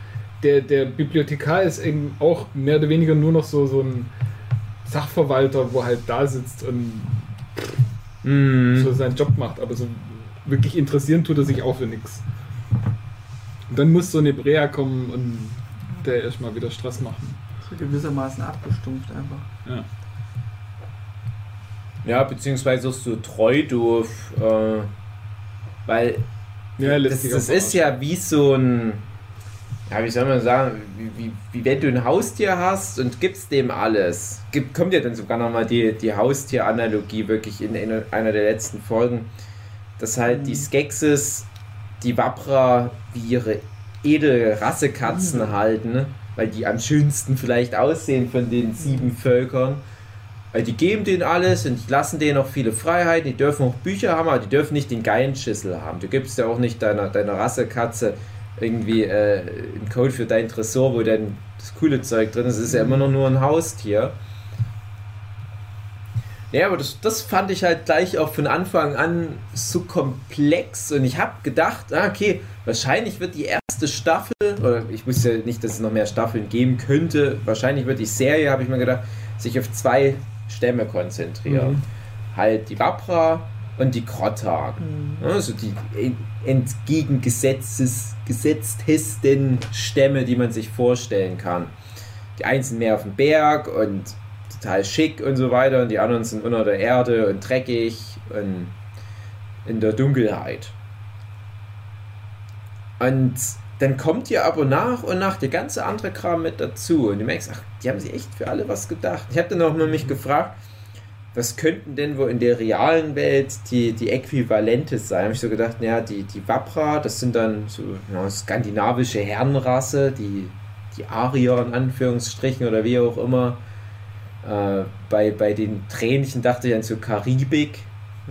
der, der Bibliothekar ist eben auch mehr oder weniger nur noch so, so ein Sachverwalter, wo halt da sitzt und Mhm. so seinen Job macht. Aber so wirklich interessieren tut er sich auch für nichts. Und dann muss so eine Brea kommen und der erstmal wieder Stress machen. So gewissermaßen abgestumpft einfach. Ja. Ja, beziehungsweise auch so treu doof. Äh, weil Ja, das, das ist ja wie so ein. Ja, wie soll man sagen, wie, wie, wie wenn du ein Haustier hast und gibst dem alles. Gibt, kommt ja dann sogar nochmal die, die Haustier-Analogie wirklich in, in einer der letzten Folgen, dass halt die Skeksis die Wapra wie ihre edle Rassekatzen halten, ne? weil die am schönsten vielleicht aussehen von den sieben Völkern. Weil die geben denen alles und die lassen denen auch viele Freiheiten. Die dürfen auch Bücher haben, aber die dürfen nicht den geilen Schissel haben. Du gibst ja auch nicht deiner, deiner Rassekatze irgendwie äh, einen Code für dein Tresor, wo dann das coole Zeug drin ist. Es ist ja immer noch nur ein Haustier. Ja, aber das, das fand ich halt gleich auch von Anfang an so komplex und ich habe gedacht, ah, okay, wahrscheinlich wird die erste Staffel, oder ich wusste ja nicht, dass es noch mehr Staffeln geben könnte, wahrscheinlich wird die Serie, habe ich mir gedacht, sich auf zwei Stämme konzentrieren. Mhm. Halt die Wapra und die Krottar. Also die en- entgegengesetztes gesetztesten Stämme, die man sich vorstellen kann. Die einen sind mehr auf dem Berg und total schick und so weiter und die anderen sind unter der Erde und dreckig und in der Dunkelheit. Und dann kommt ja aber nach und nach der ganze andere Kram mit dazu und du merkst, ach, die haben sich echt für alle was gedacht. Ich habe dann auch mal mich gefragt, was könnten denn wohl in der realen Welt die, die Äquivalente sein? Habe ich so gedacht, naja, die, die Wapra, das sind dann so ja, skandinavische Herrenrasse, die, die Arier in Anführungsstrichen oder wie auch immer. Äh, bei, bei den Tränchen dachte ich an so Karibik.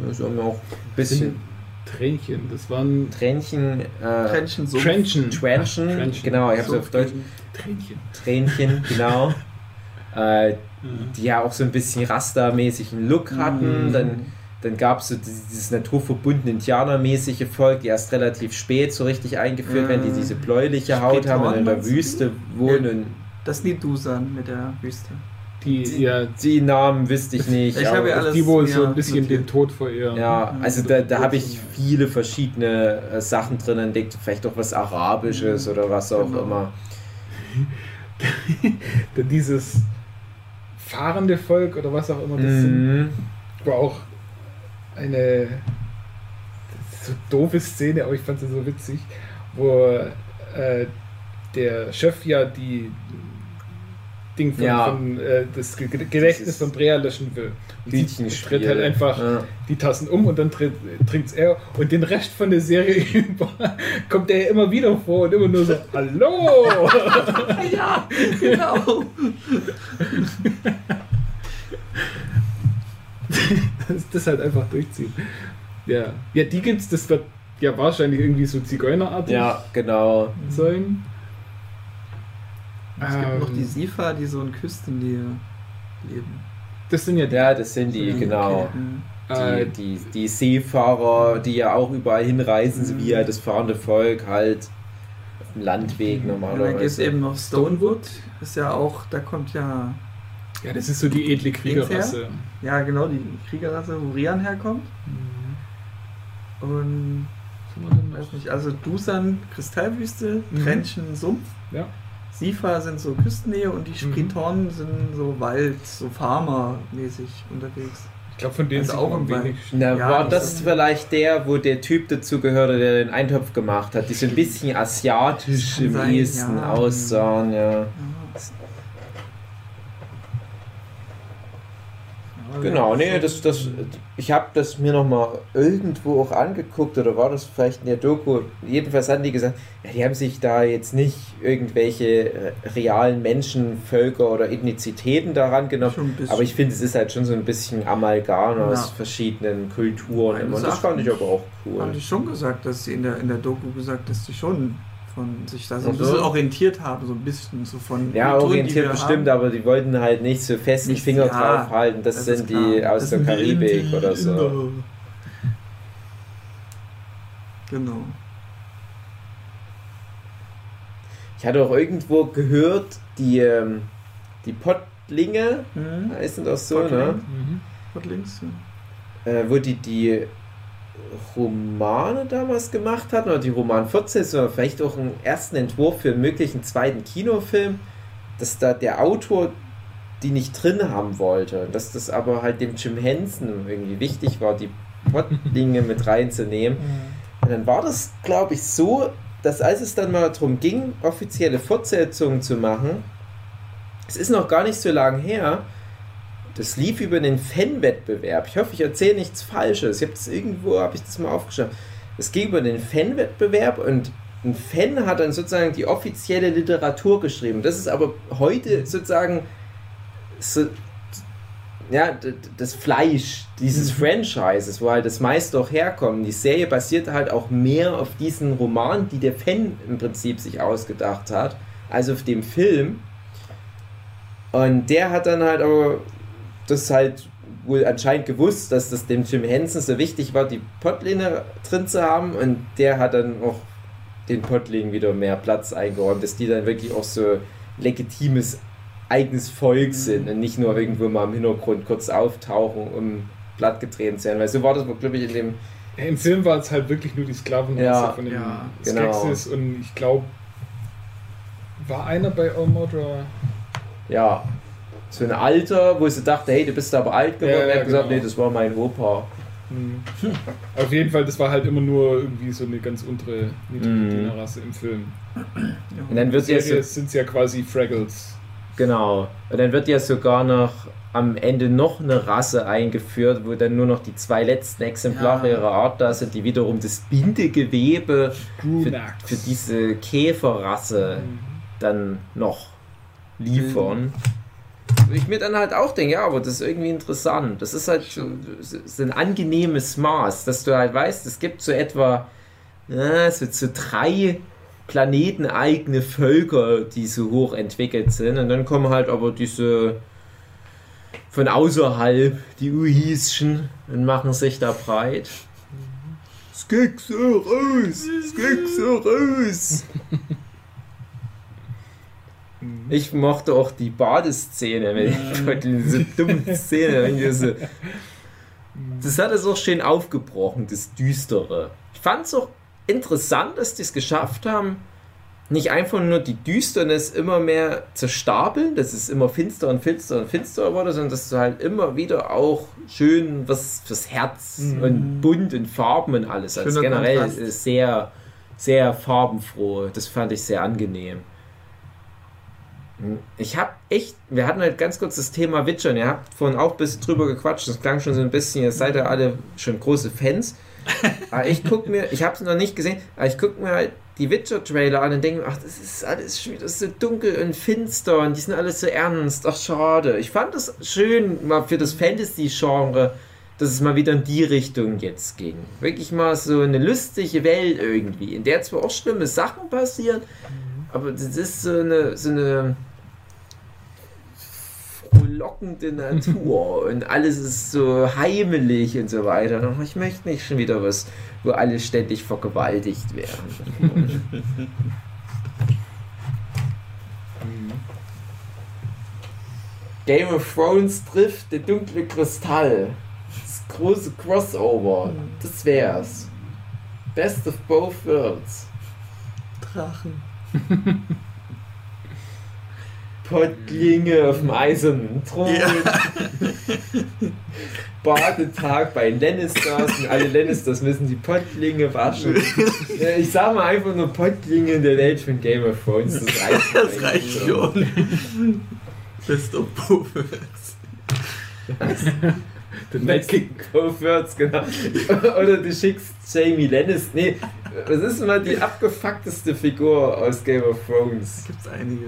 Das haben wir auch ein bisschen Tränchen, das waren Tränchen. Äh, Tränchen so. Trenchen. Trenchen, Ach, Trenchen. genau, ich habe es auf Deutsch. Tränchen. Tränchen, genau. äh, die ja auch so ein bisschen rastermäßigen Look hatten. Mhm. Dann, dann gab es so dieses, dieses naturverbundene Indianermäßige Volk, die erst relativ spät so richtig eingeführt werden, die Mhm. diese bläuliche Haut haben und in der? Wüste wohnen. Das ist die Dusan mit der Wüste. Die, Die, ja, die Namen wüsste ich nicht. Ich habe ja alles- die wohl so ja, ein bisschen notiert. den Tod verehren. Ja, Mhm. also da, da habe ich viele verschiedene äh, Sachen drin entdeckt, vielleicht auch was Arabisches oder was auch Genau. immer. Denn dieses fahrende Volk oder was auch immer das sind, Mhm. war auch eine so doofe Szene, aber ich fand sie so witzig, wo äh, der Chef ja die Ding von, Ja. von äh, das Ge- Ge- Gedächtnis von Brea löschen will. Und sie dreht halt einfach Ja. die Tassen um und dann trinkt es er und den Rest von der Serie über kommt er ja immer wieder vor und immer nur so Hallo! Ja, genau. das, das halt einfach durchziehen. Ja, ja die gibt's, das wird ja wahrscheinlich irgendwie so Zigeunerartig ja, genau. sein. Es gibt noch Ähm, die Sifa, die so in Küstennähe leben. Das sind ja die. Ja, das sind die, genau. Okay. Mhm. äh, Die, die, die Seefahrer, die ja auch überall hinreisen, so Mhm. wie halt das fahrende Volk halt auf dem Landweg Und dann gibt es normalerweise. eben noch Stonewood. Ist ja auch, da kommt ja, ja, das ist so die edle Kriegerrasse. ja genau, die Kriegerrasse, wo Rian herkommt. Und denn noch? weiß nicht, also Dusan Kristallwüste, Mhm. Tränchen Sumpf. Ja. Sifa sind so Küstennähe und die Spritornen sind so Wald, so Farmer-mäßig unterwegs. Ich glaube, von denen Also sieht auch bei- wenigsten. Na, Ja, war das das vielleicht der, wo der Typ dazu gehörte, der den Eintopf gemacht hat, die so ein bisschen asiatisch im sein, ehesten ja. aussahen, ja. Genau, nee, das, das, ich habe das mir nochmal irgendwo auch angeguckt oder war das vielleicht in der Doku? Jedenfalls hatten die gesagt, ja, die haben sich da jetzt nicht irgendwelche äh, realen Menschen, Völker oder Ethnizitäten daran genommen. Aber ich finde, es ist halt schon so ein bisschen Amalgam aus Ja. verschiedenen Kulturen. Und das fand ich aber auch cool. Haben die schon gesagt, dass sie in der, in der Doku gesagt, dass die schon von sich da so ein Ach so. bisschen orientiert haben, so ein bisschen so von Ja, Kulturen, die orientiert wir bestimmt, haben. aber die wollten halt nicht so fest die Finger ja, drauf halten. Das, das sind die klar. aus Das der die Karibik Inder. oder so. Genau. Ich hatte auch irgendwo gehört, die, ähm, die Pottlinge Mhm. heißen das so, Pottling. ne? Mhm. Dort links. Ja. Äh, wo die die Romane damals gemacht hatten, oder die Romanfortsetzung, oder vielleicht auch einen ersten Entwurf für einen möglichen zweiten Kinofilm, dass da der Autor die nicht drin haben wollte. Dass das aber halt dem Jim Henson irgendwie wichtig war, die Pottlinge mit reinzunehmen. Und dann war das, glaube ich, so, dass als es dann mal darum ging, offizielle Fortsetzungen zu machen, es ist noch gar nicht so lange her, das lief über den Fanwettbewerb. Ich hoffe, ich erzähle nichts Falsches. Ich habe das irgendwo, habe ich das mal aufgeschrieben. Es ging über den Fanwettbewerb und ein Fan hat dann sozusagen die offizielle Literatur geschrieben. Das ist aber heute sozusagen so, ja, das Fleisch dieses Franchises, wo halt das meiste auch herkommt. Die Serie basiert halt auch mehr auf diesen Roman, die der Fan im Prinzip sich ausgedacht hat, als auf dem Film. Und der hat dann halt aber das halt wohl anscheinend gewusst, dass das dem Jim Henson so wichtig war, die Pottlinge drin zu haben. Und der hat dann auch den Pottlingen wieder mehr Platz eingeräumt, dass die dann wirklich auch so legitimes eigenes Volk sind und nicht nur irgendwo mal im Hintergrund kurz auftauchen, um plattgetreten zu werden. Weil so war das, glaube ich, in dem. Im Film waren es halt wirklich nur die Sklavenrasse Ja, von den ja, genau. Skeksis und ich glaube, war einer bei Omodra? Ja, so ein Alter, wo sie dachte, hey, du bist aber alt geworden. Ja, er ja, hat gesagt, genau. nee, das war mein Opa. Hm. Auf jeden Fall, das war halt immer nur irgendwie so eine ganz untere niedrige Mhm. Dienerrasse im Film. Und dann wird ja so, sind es ja quasi Fraggles. genau. Und dann wird ja sogar noch am Ende noch eine Rasse eingeführt, wo dann nur noch die zwei letzten Exemplare Ja. ihrer Art da sind, die wiederum das Bindegewebe für, für diese Käferrasse Mhm. dann noch liefern. Wo Ich mir dann halt auch denke, ja, aber das ist irgendwie interessant. Das ist halt so, so ein angenehmes Maß, dass du halt weißt, es gibt so etwa äh, so, so drei planeteneigene Völker, die so hoch entwickelt sind. Und dann kommen halt aber diese von außerhalb, die Uhiischen, und machen sich da breit. Skix so raus! Ich mochte auch die Badeszene, wenn ich wollte diese dumme Szene, wenn so, das hat es auch schön aufgebrochen, das Düstere. Ich fand es auch interessant, dass die es geschafft haben, nicht einfach nur die Düsternis immer mehr zu stapeln, dass es immer finsterer und finsterer und finsterer wurde, sondern dass du halt immer wieder auch schön was fürs Herz Mhm. und bunt und Farben und alles. Also generell Kontrast. ist sehr, sehr farbenfroh. Das fand ich sehr angenehm. Ich habe echt, wir hatten halt ganz kurz das Thema Witcher und ihr habt vorhin auch ein bisschen drüber gequatscht. Das klang schon so ein bisschen, ihr seid ja alle schon große Fans. Aber ich gucke mir, ich habe es noch nicht gesehen, aber ich gucke mir halt die Witcher-Trailer an und denke mir, ach, das ist alles schon wieder so dunkel und finster und die sind alles so ernst. Ach, schade. Ich fand es schön, mal für das Fantasy-Genre, dass es mal wieder in die Richtung jetzt ging. Wirklich mal so eine lustige Welt irgendwie, in der zwar auch schlimme Sachen passieren, aber das ist so eine, so eine frohlockende Natur und alles ist so heimelig und so weiter. Und Ich möchte nicht schon wieder was, wo alle ständig vergewaltigt werden. Game of Thrones trifft der dunkle Kristall. Das große Crossover. Das wär's. Best of both worlds. Drachen. Pottlinge auf dem eisernen Thron. Ja. Badetag bei Lannisters und alle Lannisters müssen die Pottlinge waschen. Ich sag mal einfach nur Pottlinge in der Welt von Game of Thrones. Das reicht, Das reicht schon. Best of both worlds. Den Mexican Go-First, genau. Oder du schickst Jamie Lannister. Nee, was ist mal die abgefuckteste Figur aus Game of Thrones? Gibt's einige.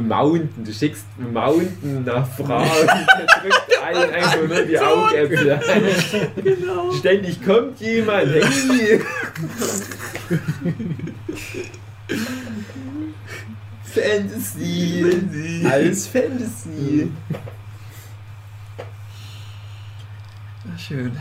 Mountain. Du schickst Mountain nach Frau und der drückt allen einfach nur die Augäpfel ein. Genau. Ständig kommt jemand. Hey! Fantasy. Fantasy. Alles Fantasy. Ah, schön.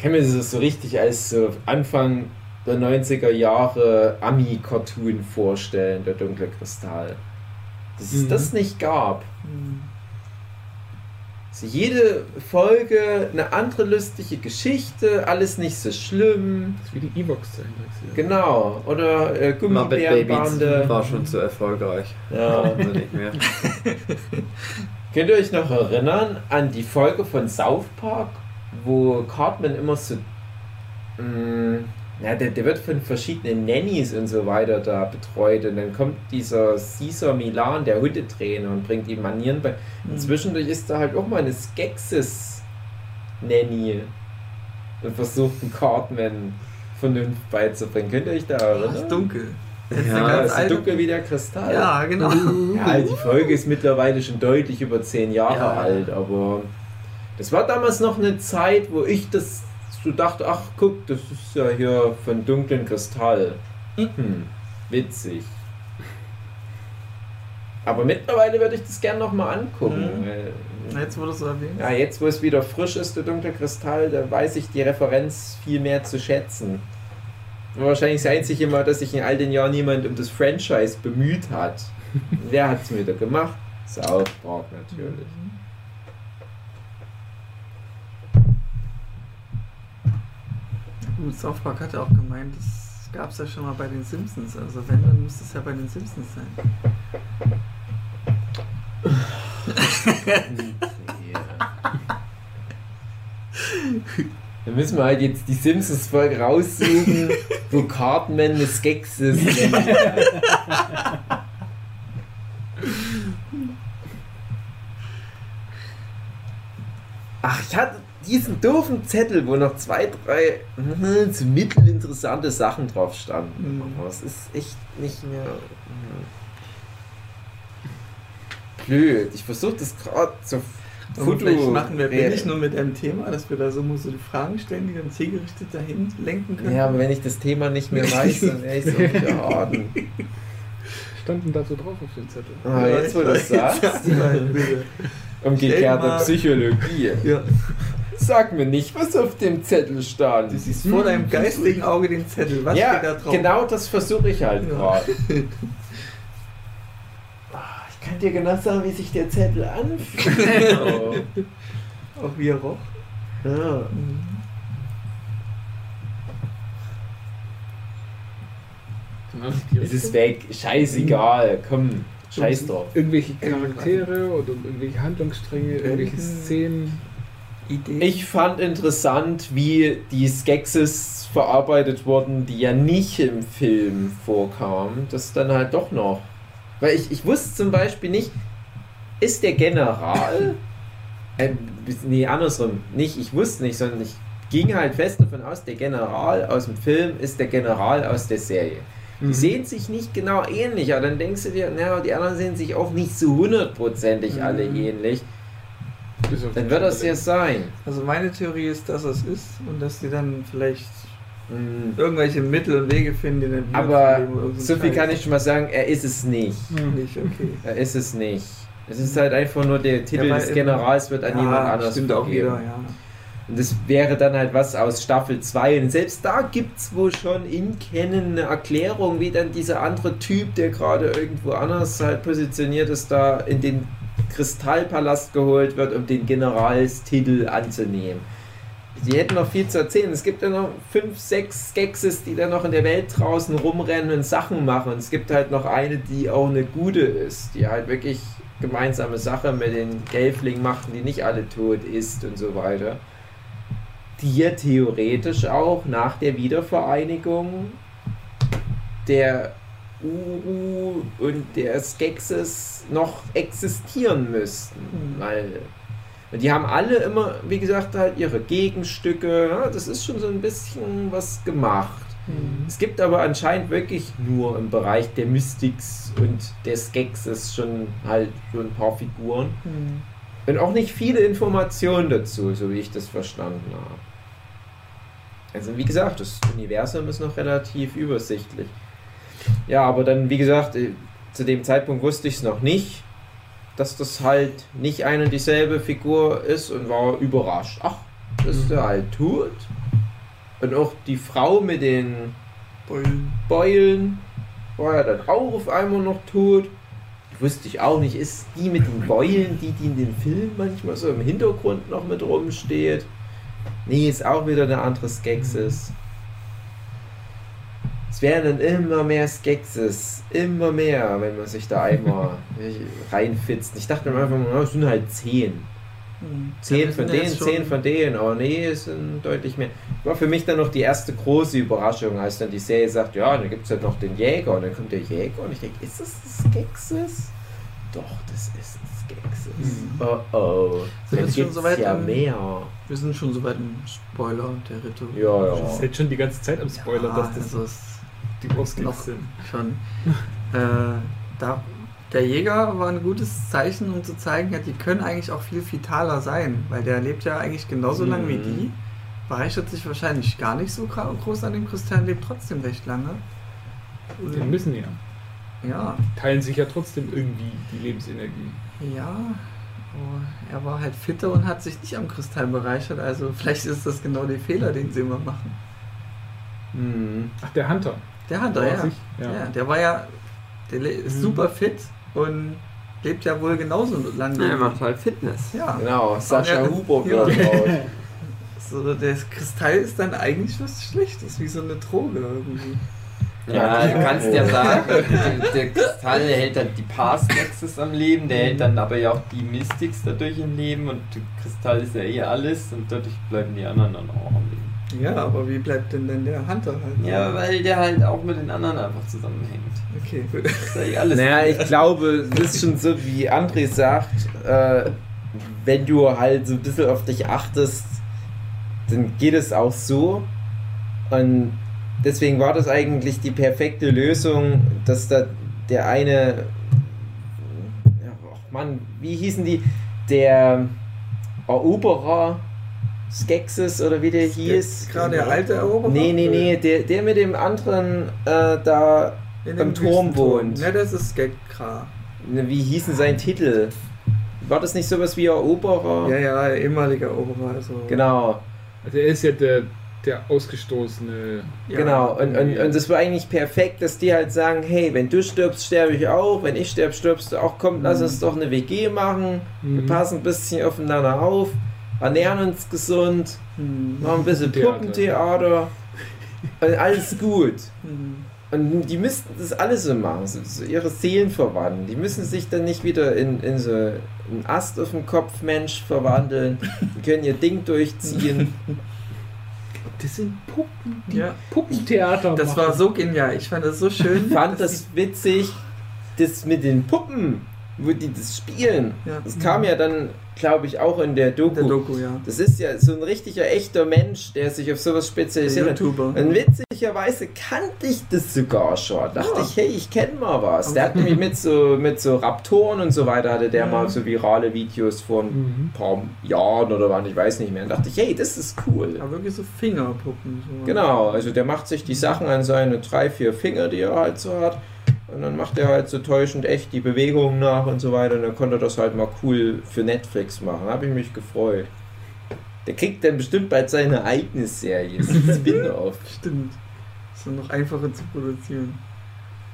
Kann mir das so richtig als so Anfang der 90er Jahre Ami-Cartoon vorstellen, der dunkle Kristall. Dass es Mhm. das nicht gab. Hm. Also jede Folge eine andere lustige Geschichte, alles nicht so schlimm. Das ist wie die Evox-Zeichentrickserie. Genau. Oder äh, Gummibärenbande. war schon zu erfolgreich. Ja. Also nicht mehr. Könnt ihr euch noch erinnern an die Folge von South Park, wo Cartman immer so. Mh, ja, der, der wird von verschiedenen Nannies und so weiter da betreut und dann kommt dieser Caesar Milan, der Hundetrainer, und bringt ihm Manieren bei. Und zwischendurch ist da halt auch mal eine Skexis-Nanny und versucht einen Cartman Vernunft beizubringen. Könnt ihr euch da Das erinnern? ist dunkel. Das ist Ja, ganz ist dunkel wie der Kristall. Ja, genau. Ja, die Folge ist mittlerweile schon deutlich über zehn Jahre Ja. alt, aber das war damals noch eine Zeit, wo ich das dachte, ach guck, das ist ja hier von dunklen Kristall. Hm, witzig. Aber mittlerweile würde ich das gerne nochmal angucken. Mhm. weil- Jetzt wurde es so erwähnt. Ja, jetzt wo es wieder frisch ist, der dunkle Kristall, da weiß ich die Referenz viel mehr zu schätzen. War wahrscheinlich das einzige Mal, dass sich in all den Jahren niemand um das Franchise bemüht hat. Wer hat es mir wieder gemacht? South Park natürlich. Gut, South Park hat ja auch gemeint, das gab es ja schon mal bei den Simpsons. Also wenn, dann müsste es ja bei den Simpsons sein. Dann müssen wir halt jetzt die Simpsons-Folge raussuchen, wo Cartman eine Skexis nennt. Ach, ich hatte diesen doofen Zettel, wo noch zwei, drei hm, so mittelinteressante Sachen drauf standen. Mhm. Aber es ist echt nicht mehr. hm. Blöd. Ich versuche das gerade zu Und vielleicht machen wir billig nur mit einem Thema, dass wir da so so die Fragen stellen, die dann zielgerichtet dahin lenken können. Ja, aber wenn ich das Thema nicht mehr weiß, dann werde ich es auch wieder raten. Standen da so drauf auf dem Zettel. Ah, jetzt, wo du das sagst. Umgekehrte Psychologie. Ja, Sag mir nicht, was auf dem Zettel stand. du siehst vor deinem geistigen Auge den Zettel. Was ja, steht da drauf? genau das versuche ich halt Ja. gerade. Ah, Ich kann dir genau sagen, wie sich der Zettel anfühlt. oh. Auch wie er roch. ja. Mhm. Sich die Es ist weg. Scheißegal. Komm, scheiß drauf. irgendwelche Charaktere oder irgendwelche Handlungsstränge, irgendwelche Mhm. Szenen. Idee. Ich fand interessant, wie die Skexis verarbeitet wurden, die ja nicht im Film vorkamen. Das dann halt doch noch. Weil ich, ich wusste zum Beispiel nicht, ist der General. äh, nee, andersrum. Nicht, ich wusste nicht, sondern ich ging halt fest davon aus, der General aus dem Film ist der General aus der Serie. Die Mhm. sehen sich nicht genau ähnlich, aber dann denkst du dir, naja, die anderen sehen sich auch nicht so hundertprozentig alle Mhm. ähnlich. Dann den wird das ja sein. Also meine Theorie ist, dass es ist und dass die dann vielleicht Mm. irgendwelche Mittel und Wege finden, die dann Aber so viel kann ich schon mal sagen, er ist es nicht. Mhm. nicht. Okay. Er ist es nicht. Es ist halt einfach nur der Titel weil des Generals wird an jemand anders stimmt auch vergeben. wieder, ja. Und das wäre dann halt was aus Staffel 2. Und selbst da gibt es wohl schon in Canon eine Erklärung, wie dann dieser andere Typ, der gerade irgendwo anders halt positioniert ist, da in den Kristallpalast geholt wird, um den Generalstitel anzunehmen. die hätten noch viel zu erzählen. Es gibt ja noch fünf, sechs Skeksis, die da noch in der Welt draußen rumrennen und Sachen machen. Und es gibt halt noch eine, die auch eine gute ist, die halt wirklich gemeinsame Sache mit den Gelflingen macht, die nicht alle tot ist und so weiter. Die ja theoretisch auch nach der Wiedervereinigung der Uru und der Skeksis noch existieren müssten. Mhm. Weil die haben alle immer, wie gesagt, halt ihre Gegenstücke. Ja, das ist schon so ein bisschen was gemacht. Mhm. Es gibt aber anscheinend wirklich nur im Bereich der Mystics und der Skeksis schon halt so ein paar Figuren. Mhm. Und auch nicht viele Informationen dazu, so wie ich das verstanden habe. Also wie gesagt, das Universum ist noch relativ übersichtlich. Ja, aber dann, wie gesagt, äh, zu dem Zeitpunkt wusste ich es noch nicht, dass das halt nicht eine und dieselbe Figur ist und war überrascht. Ach, das ist er halt tot. Und auch die Frau mit den Beulen. Beulen war ja dann auch auf einmal noch tot. Wusste ich auch nicht, ist die mit den Beulen, die, die in den Filmen manchmal so im Hintergrund noch mit rumsteht? Nee, ist auch wieder eine andere Skeksis. Es werden dann immer mehr Skeksis, immer mehr, wenn man sich da einmal reinfitzt. Ich dachte mir einfach, mal, es sind halt zehn. Mhm. Zehn von denen, zehn von denen. Aber nee, es sind deutlich mehr. War für mich dann noch die erste große Überraschung, als dann die Serie sagt, ja, dann gibt es halt noch den Jäger. Und dann kommt der Jäger und ich denke, ist das ein Skeksis? Doch, das ist ein Skeksis. Mhm. Oh oh. Sind wir Dann schon so weit ja im- mehr. Wir sind schon soweit im Spoiler der Ritter. Ja, Das ja. ist jetzt schon die ganze Zeit am Spoiler, Ja, dass das also die Brustkicks noch- sind. schon. äh, da, der Jäger war ein gutes Zeichen, um zu zeigen, ja, die können eigentlich auch viel vitaler sein, weil der lebt ja eigentlich genauso lange wie Mhm. die. Bereichert sich wahrscheinlich gar nicht so groß an dem Kristall, lebt trotzdem recht lange. Die müssen ja. Ja, Teilen sich ja trotzdem irgendwie die Lebensenergie. ja. Aber er war halt fitter und hat sich nicht am Kristall bereichert, also vielleicht ist das genau der Fehler, den sie immer machen. Mhm. Ach, der Hunter. Der hat er, War ja. ja. ja. Der war ja der ist Mhm. super fit und lebt ja wohl genauso lange. Ja, er macht halt Fitness. Ja. Genau, Sascha Ja. Huber Ja. So, der Kristall ist dann eigentlich was Schlechtes, wie so eine Droge irgendwie. Ja, du kannst ja sagen, der, der Kristall der hält dann die Past Nexus am Leben, der hält dann aber ja auch die Mystics dadurch im Leben und der Kristall ist ja eh alles und dadurch bleiben die anderen dann auch am Leben. Ja, aber wie bleibt denn dann der Hunter halt? Ja, weil der halt auch mit den anderen einfach zusammenhängt. Okay, gut. Das ist ja eh alles. Naja, ich glaube, es ist schon so, wie André sagt, äh, wenn du halt so ein bisschen auf dich achtest, dann geht es auch so. Und deswegen war das eigentlich die perfekte Lösung, dass da der eine, ja, ach Mann, wie hießen die? Der Eroberer Skeksis oder wie der hieß? Gerade der alte Eroberer? Nee, nee, nee, der, der mit dem anderen äh, da In am Turm wohnt. Ne, das ist Gekra. Ne, Wie hieß denn sein Titel? War das nicht sowas wie Eroberer? Ja, ja, ehemaliger Eroberer. Also Genau, Also er ist ja der, der ausgestoßene. Ja. genau. Und, und, und das war eigentlich perfekt, dass die halt sagen, hey, wenn du stirbst, sterbe ich auch. Wenn ich sterbe, stirbst du auch. Komm, lass Mhm. uns doch eine WG machen. Wir Mhm. passen ein bisschen aufeinander auf. Ernähren uns gesund. Hm. Machen ein bisschen Theater. Puppentheater. Und alles gut. Hm. Und die müssten das alles so machen, so, so ihre Seelen verwandeln. Die müssen sich dann nicht wieder in, in so einen Ast auf dem Kopf Mensch verwandeln. Die können ihr Ding durchziehen. Das sind Puppen, die Ja. Puppentheater Das machen. war so genial. Ich fand das so schön. Ich fand das witzig, das mit den Puppen, wo die das spielen. Ja. Das kam ja dann, glaube ich, auch in der Doku. der Doku, ja. Das ist ja so ein richtiger, echter Mensch, der sich auf sowas spezialisiert hat. YouTuber. Und witzigerweise kannte ich das sogar schon. Dachte Ja. ich, hey, ich kenne mal was. Der hat nämlich mit so, mit so Raptoren und so weiter, hatte der Mhm. mal so virale Videos von ein Mhm. paar Jahren oder wann, ich weiß nicht mehr. Und dachte ich, hey, das ist cool. Aber wirklich so Fingerpuppen. So. Genau, also der macht sich die Sachen an seine drei, vier Finger, die er halt so hat. Und dann macht er halt so täuschend echt die Bewegungen nach und so weiter. Und dann konnte er das halt mal cool für Netflix machen. Habe ich mich gefreut. Der kriegt dann bestimmt bald seine eigene Serie. Spin-off. Stimmt. Ist dann noch einfacher zu produzieren.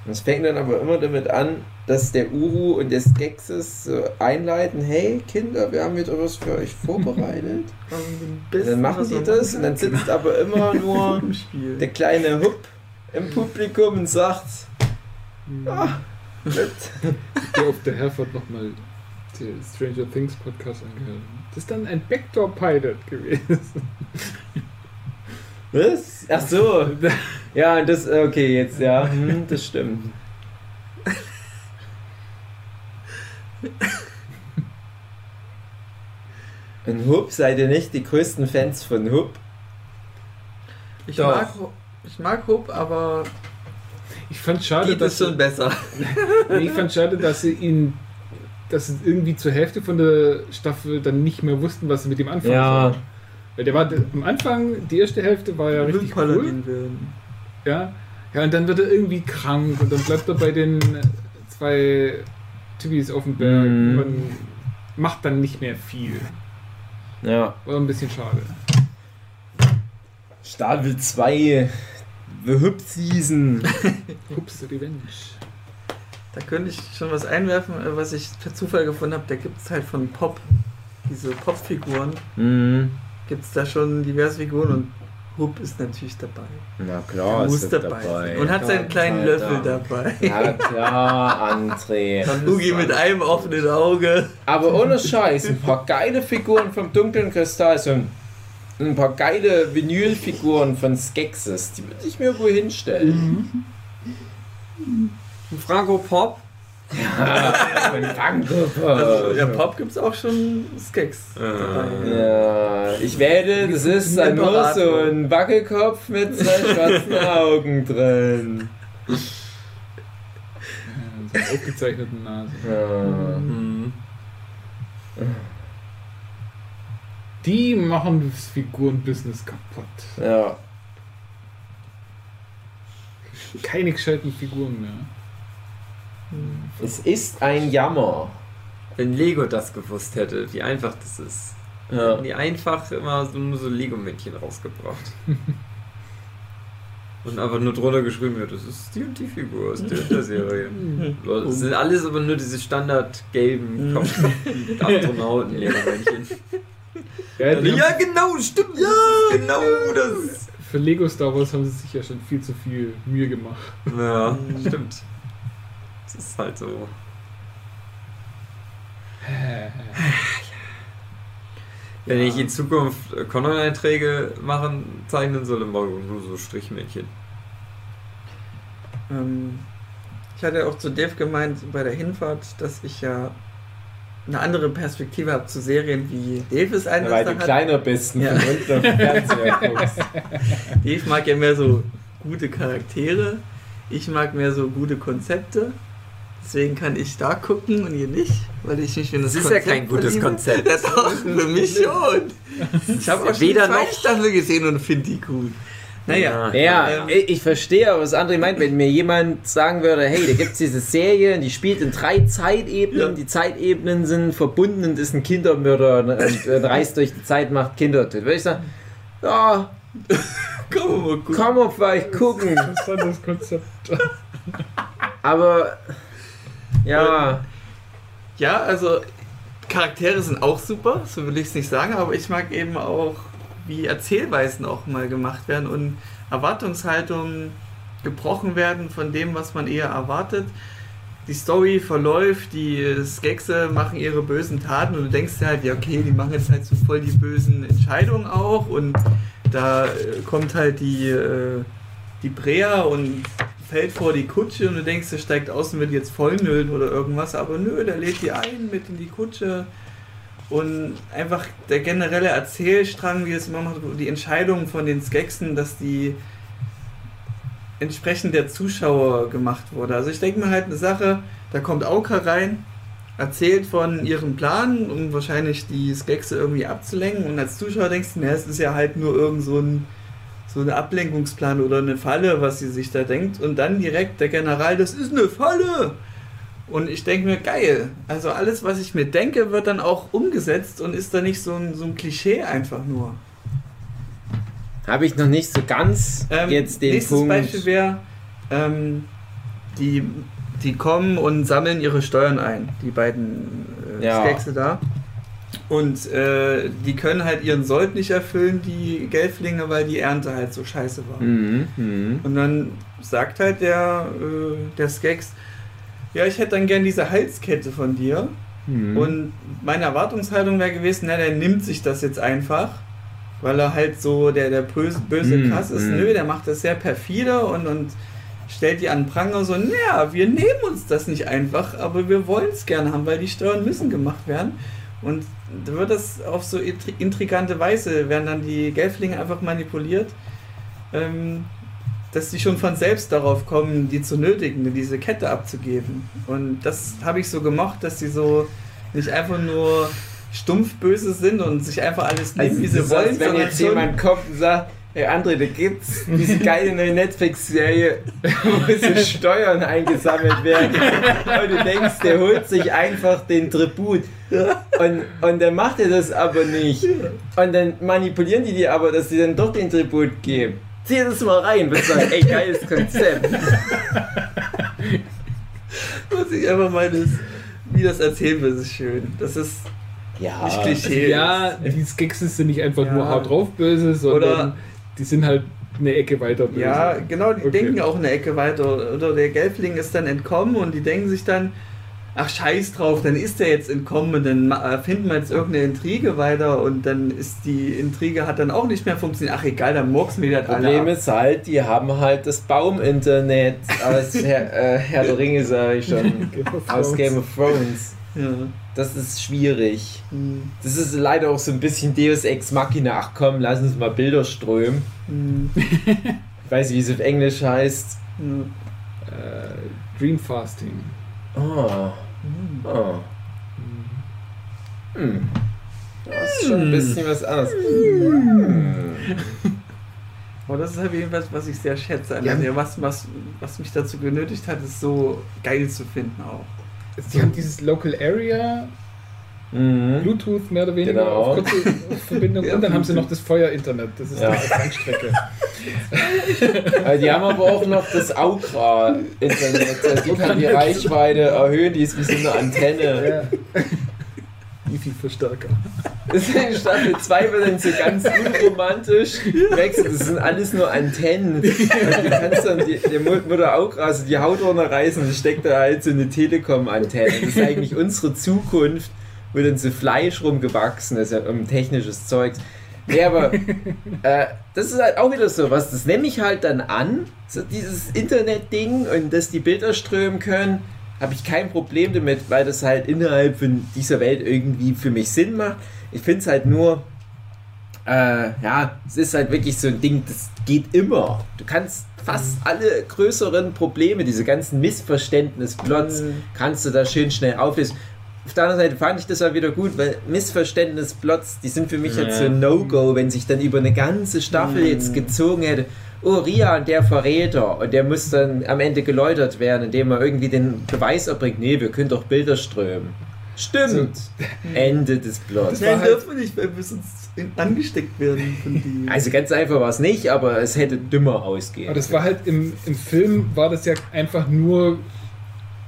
Und es fängt dann aber immer damit an, dass der Uru und der Skexis so einleiten, hey Kinder, wir haben jetzt etwas für euch vorbereitet. Und dann machen die das und dann sitzt aber immer nur der kleine Hupp im Publikum und sagt, ah. Ich auf der Herford nochmal den Stranger Things Podcast angehört. Das ist dann ein Backdoor-Pilot gewesen. Was? Ach so. Ja, das, okay, jetzt, ja, hm, das stimmt. Und Hup, seid ihr nicht die größten Fans von Hup? Ich Doch. mag, ich mag Hub, aber Ich fand schade, geht dass es schon besser. Nee, ich fand schade, dass sie ihn, dass sie irgendwie zur Hälfte von der Staffel dann nicht mehr wussten, was sie mit ihm anfangen Ja. sollen. Weil der war d- am Anfang, die erste Hälfte war ja richtig cool. Ja. ja, und dann wird er irgendwie krank und dann bleibt er bei den zwei Typis auf dem Berg Mhm. und macht dann nicht mehr viel. Ja. War ein bisschen schade. Staffel 2, The Hup Season. Ups, Revenge. Da könnte ich schon was einwerfen, äh, was ich per Zufall gefunden habe. Da gibt es halt von Pop, diese Popfiguren, Mhm. gibt es da schon diverse Figuren und Hub ist natürlich dabei. Na klar, Er ist muss das dabei, dabei. sein. Und hat seinen kleinen sei Löffel dabei. Ja klar, André. Hugi mit einem offenen Auge. Aber ohne Scheiß, ein paar geile Figuren vom dunklen Kristall, so ein, ein paar geile Vinylfiguren von Skexis, die würde ich mir wohl hinstellen. Franco Pop. Von Funko Also, Pop. ja, Pop gibt es auch schon Skeks. dabei. Ja, ich werde, das ist dann nur so ein Wackelkopf mit zwei schwarzen Augen drin. Ja, so einer aufgezeichneten Nase. Ja. Mhm. Die machen das Figurenbusiness kaputt. ja. Keine gescheiten Figuren mehr. Es ist ein Jammer. Wenn Lego das gewusst hätte, wie einfach das ist. Ja. Hätten die einfach immer so, nur so Lego-Mädchen rausgebracht. Und einfach nur drunter geschrieben, ja, das ist die und die Figur aus der, und der Serie. Das sind alles aber nur diese standard-gelben Mhm. Ja, Ja, genau, stimmt. Ja, genau das. für Lego Star Wars haben sie sich ja schon viel zu viel Mühe gemacht. Ja, stimmt. Das ist halt so. Wenn ich in Zukunft äh, Conan-Einträge machen, zeichnen soll, dann ich nur so Strichmännchen. Ähm, ich hatte auch zu Dave gemeint bei der Hinfahrt, dass ich ja eine andere Perspektive habe zu Serien, wie Dave es Weil anders du kleiner bist und Ja. von unten Fernseher guckst. Dave mag ja mehr so gute Charaktere. Ich mag mehr so gute Konzepte. Deswegen kann ich da gucken und ihr nicht, weil ich mich in das, Das ist ja kein gutes verliebe. Konzept. Ja, doch, für mich schon. Ich habe auch schon Weder zwei noch. Staffel gesehen und finde die gut. Naja, Ja, Ähm. ich ich verstehe, aber was André meint, wenn mir jemand sagen würde, hey, da gibt es diese Serie, die spielt in drei Zeitebenen, Ja. die Zeitebenen sind verbunden und ist ein Kindermörder und, und, und reist durch die Zeit, macht Kinder tot. Würde ich sagen, ja, komm mal gut. kann man vielleicht gucken, Interessantes Konzept. aber ja, Ja, also Charaktere sind auch super, so will ich es nicht sagen, aber ich mag eben auch, wie Erzählweisen auch mal gemacht werden und Erwartungshaltungen gebrochen werden von dem, was man eher erwartet. Die Story verläuft, die Skexe machen ihre bösen Taten und du denkst dir halt, ja okay, die machen jetzt halt so voll die bösen Entscheidungen auch und da äh, kommt halt die, äh, die Brea und fällt vor die Kutsche und du denkst, der steigt aus und wird jetzt vollnüllen oder irgendwas, aber nö, der lädt die ein mit in die Kutsche und einfach der generelle Erzählstrang, wie es immer macht, die Entscheidungen von den Skeksen, dass die entsprechend der Zuschauer gemacht wurde. Also ich denke mir halt eine Sache, da kommt Auka rein, erzählt von ihrem Plan, um wahrscheinlich die Skexe irgendwie abzulenken und als Zuschauer denkst du, na, es ist ja halt nur irgend so ein so eine Ablenkungsplan oder eine Falle, was sie sich da denkt. Und dann direkt der General, das ist eine Falle. Und ich denke mir, geil. Also alles, was ich mir denke, wird dann auch umgesetzt und ist da nicht so ein, so ein Klischee einfach nur. habe ich noch nicht so ganz Ähm, jetzt den nächstes Punkt. Beispiel wäre, ähm, die, die kommen und sammeln ihre Steuern ein, die beiden äh, Ja. Skexe da. Und äh, die können halt ihren Sold nicht erfüllen, die Gelflinge, weil die Ernte halt so scheiße war. Mhm. Mhm. Und dann sagt halt der, äh, der Skex, ja, ich hätte dann gern diese Halskette von dir. Mhm. Und meine Erwartungshaltung wäre gewesen, na, der nimmt sich das jetzt einfach, weil er halt so der, der böse, böse Mm, Kass ist. mm. Nö, der macht das sehr perfide und, und stellt die an Pranger so, naja, wir nehmen uns das nicht einfach, aber wir wollen es gerne haben, weil die Steuern müssen gemacht werden. Und da wird das auf so intri- intrigante Weise, werden dann die Gelflinge einfach manipuliert, ähm, dass die schon von selbst darauf kommen, die zu nötigen, diese Kette abzugeben. Und das habe ich so gemocht, dass die so nicht einfach nur stumpf böse sind und sich einfach alles nehmen, Also, wie sie das wollen, wenn jetzt jemand kommt und sagt, hey André, da gibt's diese geile neue Netflix-Serie, wo so Steuern eingesammelt werden. Und du denkst, der holt sich einfach den Tribut. Und, und dann macht er das aber nicht. Und dann manipulieren die dir aber, dass sie dann doch den Tribut geben. Zieh das mal rein, wird sagen, ey, geiles Konzept. Was ich einfach meine, ist, wie das erzählt wird, ist schön. Das ist Ja, nicht Klischee. Ja, die Skeksis sind nicht einfach Ja. nur hart drauf böse, sondern Oder- die sind halt eine Ecke weiter böse. Ja, genau, die Okay. denken auch eine Ecke weiter. Oder der Gelfling ist dann entkommen und die denken sich dann, ach scheiß drauf, dann ist der jetzt entkommen und dann ma- finden wir jetzt irgendeine Intrige weiter und dann ist die Intrige hat dann auch nicht mehr funktioniert. Ach egal, dann murksen wir das alle Problem ab. ist halt, die haben halt das Baum-Internet aus Herr, äh, Herr der Ringe, sage ich schon, aus. Game of Thrones. Ja. Das ist schwierig. Hm. Das ist leider auch so ein bisschen Deus Ex Machina. Ach komm, lass uns mal Bilder strömen. Hm. Ich weiß nicht, wie es auf Englisch heißt. Ja. Äh, Dream Fasting. Oh. Hm. Oh. Hm. Das ist schon ein bisschen was anderes. Aber das ist halt jedenfalls, was ich sehr schätze. Ja. was, was, was mich dazu genötigt hat, ist so geil zu finden auch. Sie haben dieses Local Area, Mhm. Bluetooth mehr oder weniger Genau. auf kurze Verbindung Ja, und dann haben sie noch das Feuer-Internet. Das ist Ja. die Langstrecke. Äh, Die haben aber auch noch das Aukra-Internet. Die kann die Reichweite erhöhen, die ist wie so eine Antenne. Ja. Wifi-Verstärker. Das ist in Staffel 2 wird dann so ganz unromantisch wechseln. Das sind alles nur Antennen. Und du kannst dann die, der Mu- Mutter auch also die Haut runterreißen, da steckt da halt so eine Telekom-Antenne. Das ist eigentlich unsere Zukunft, wo dann so Fleisch rumgewachsen ist, ja, um technisches Zeugs. Ja, aber äh, das ist halt auch wieder so was, das nehme ich halt dann an, so dieses Internet-Ding und dass die Bilder strömen können, habe ich kein Problem damit, weil das halt innerhalb von dieser Welt irgendwie für mich Sinn macht. Ich finde es halt nur, äh, ja, es ist halt wirklich so ein Ding, das geht immer. Du kannst fast alle größeren Probleme, diese ganzen Missverständnisplots, Mhm. kannst du da schön schnell auflösen. Auf der anderen Seite fand ich das auch wieder gut, weil Missverständnisplots, die sind für mich jetzt so ein No-Go, wenn sich dann über eine ganze Staffel Mhm. jetzt gezogen hätte. Oh, Rian, der Verräter. Und der muss dann am Ende geläutert werden, indem er irgendwie den Beweis erbringt. Nee, wir können doch Bilder strömen. Stimmt. Ende des Plots. Nein, halt- dürfen wir nicht, weil wir sonst angesteckt werden von die. Also ganz einfach war es nicht, aber es hätte dümmer ausgehen. Aber das war halt im, im Film, war das ja einfach nur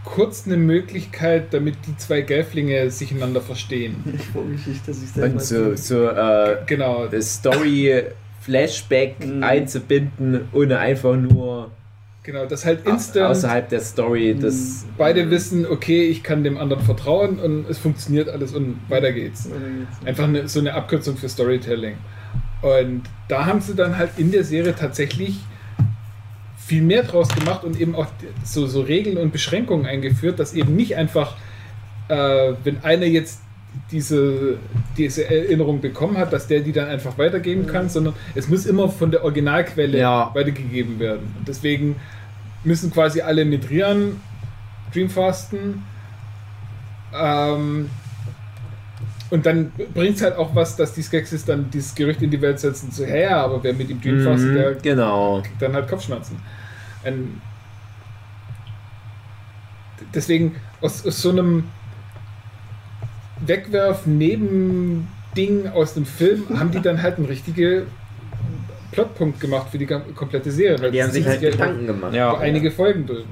kurz eine Möglichkeit, damit die zwei Gelflinge sich einander verstehen. Ich freue mich nicht, dass ich selber. Und so, so äh, Genau. das Story-Flashback Mhm. einzubinden, ohne einfach nur Genau, das halt instant. außerhalb der Story das. Beide wissen, okay, ich kann dem anderen vertrauen und es funktioniert alles und weiter geht's. Einfach eine, so eine Abkürzung für Storytelling. Und da haben sie dann halt in der Serie tatsächlich viel mehr draus gemacht und eben auch so, so Regeln und Beschränkungen eingeführt, dass eben nicht einfach, äh, wenn einer jetzt diese, diese Erinnerung bekommen hat, dass der die dann einfach weitergeben kann, sondern es muss immer von der Originalquelle Ja. weitergegeben werden. Und deswegen müssen quasi alle mit Rian Dreamfasten. Ähm, und dann bringt es halt auch was, dass die Skeksis dann dieses Gerücht in die Welt setzen, so, ja, ja, aber wer mit ihm Dreamfastet, Mhm, der genau. dann halt Kopfschmerzen. Ein deswegen aus, aus so einem Wegwerf-Neben-Ding aus dem Film haben die dann halt einen richtigen Plotpunkt gemacht für die komplette Serie. weil Die haben sich halt ja Gedanken gemacht. Ja. einige Folgen drüber.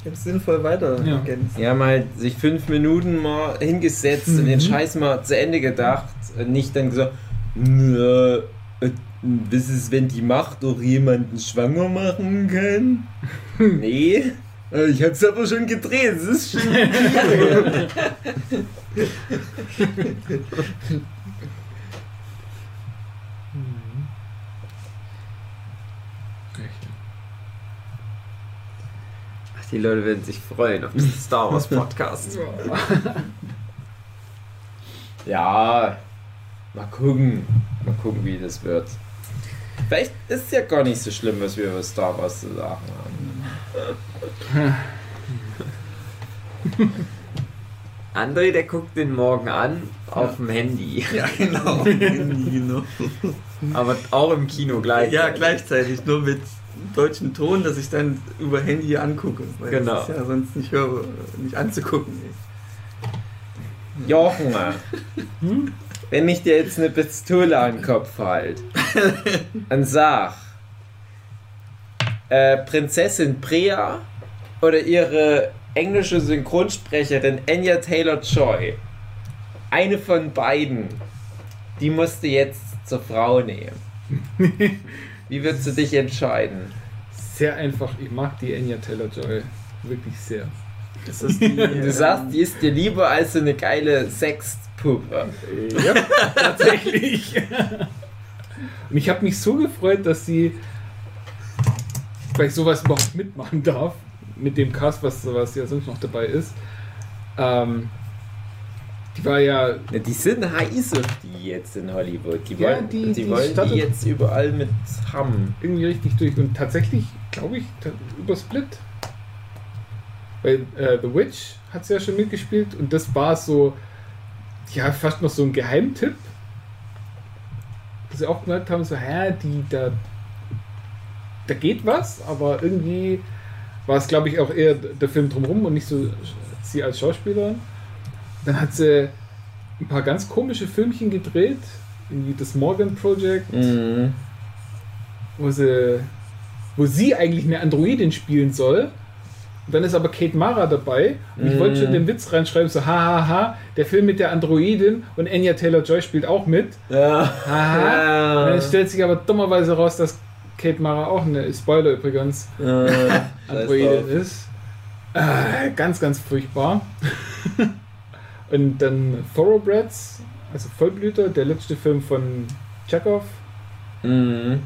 Ich habe sinnvoll weiter Ja. ergänzt. Die haben halt sich fünf Minuten mal hingesetzt und den Mhm. Scheiß mal zu Ende gedacht und nicht dann gesagt, "Nö, äh, was ist, wenn die Macht doch jemanden schwanger machen kann? nee. äh, Ich hab's aber schon gedreht, es ist schon. Ach, die Leute werden sich freuen auf diesen Star Wars Podcast. Ja, mal gucken. Mal gucken, wie das wird. Vielleicht ist es ja gar nicht so schlimm, was wir über Star Wars zu sagen haben. André, der guckt den morgen an auf dem Handy. Ja, genau. genau. Aber auch im Kino gleich. Ja, gleichzeitig, nur mit deutschem Ton, dass ich dann über Handy angucke. Weil Genau. Das ist ja sonst nicht, höre, nicht anzugucken. Jochen, wenn ich dir jetzt eine Pistole an den Kopf halte und sag, äh, Prinzessin Brea oder ihre englische Synchronsprecherin Anya Taylor-Joy, eine von beiden, die musst du jetzt zur Frau nehmen. Wie würdest du dich entscheiden? Sehr einfach. Ich mag die Anya Taylor-Joy wirklich sehr. Das ist die, Du sagst, die ist dir lieber als so eine geile Sexpuppe. Ja, tatsächlich. Und ich habe mich so gefreut, dass sie bei sowas überhaupt mitmachen darf. Mit dem Cast, was, was ja sonst noch dabei ist. Ähm, die war ja Ja, die sind heiß auf die jetzt in Hollywood. Die Ja, wollen, die- die, die wollen die jetzt überall mit haben. irgendwie richtig durch. Und tatsächlich, glaube ich, über Split. Bei äh, The Witch hat sie ja schon mitgespielt und das war so, ja, fast noch so ein Geheimtipp. Dass sie auch gemerkt haben, so, hä, die, da, da geht was, aber irgendwie war es, glaube ich, auch eher der Film drumherum und nicht so sie als Schauspielerin. Dann hat sie ein paar ganz komische Filmchen gedreht, irgendwie das Morgan Project Mhm. wo sie, wo sie eigentlich eine Androidin spielen soll. Und dann ist aber Kate Mara dabei. Und ich wollte schon den Witz reinschreiben, so hahaha, der Film mit der Androidin und Anya Taylor-Joy spielt auch mit. Ja. Haha. Und dann Ja. stellt sich aber dummerweise raus, dass Kate Mara auch eine, Spoiler übrigens, Ja. Androidin ist. Äh, ganz, ganz furchtbar. und dann Thoroughbreds, also Vollblüter, der letzte Film von Chekhov. Mhm.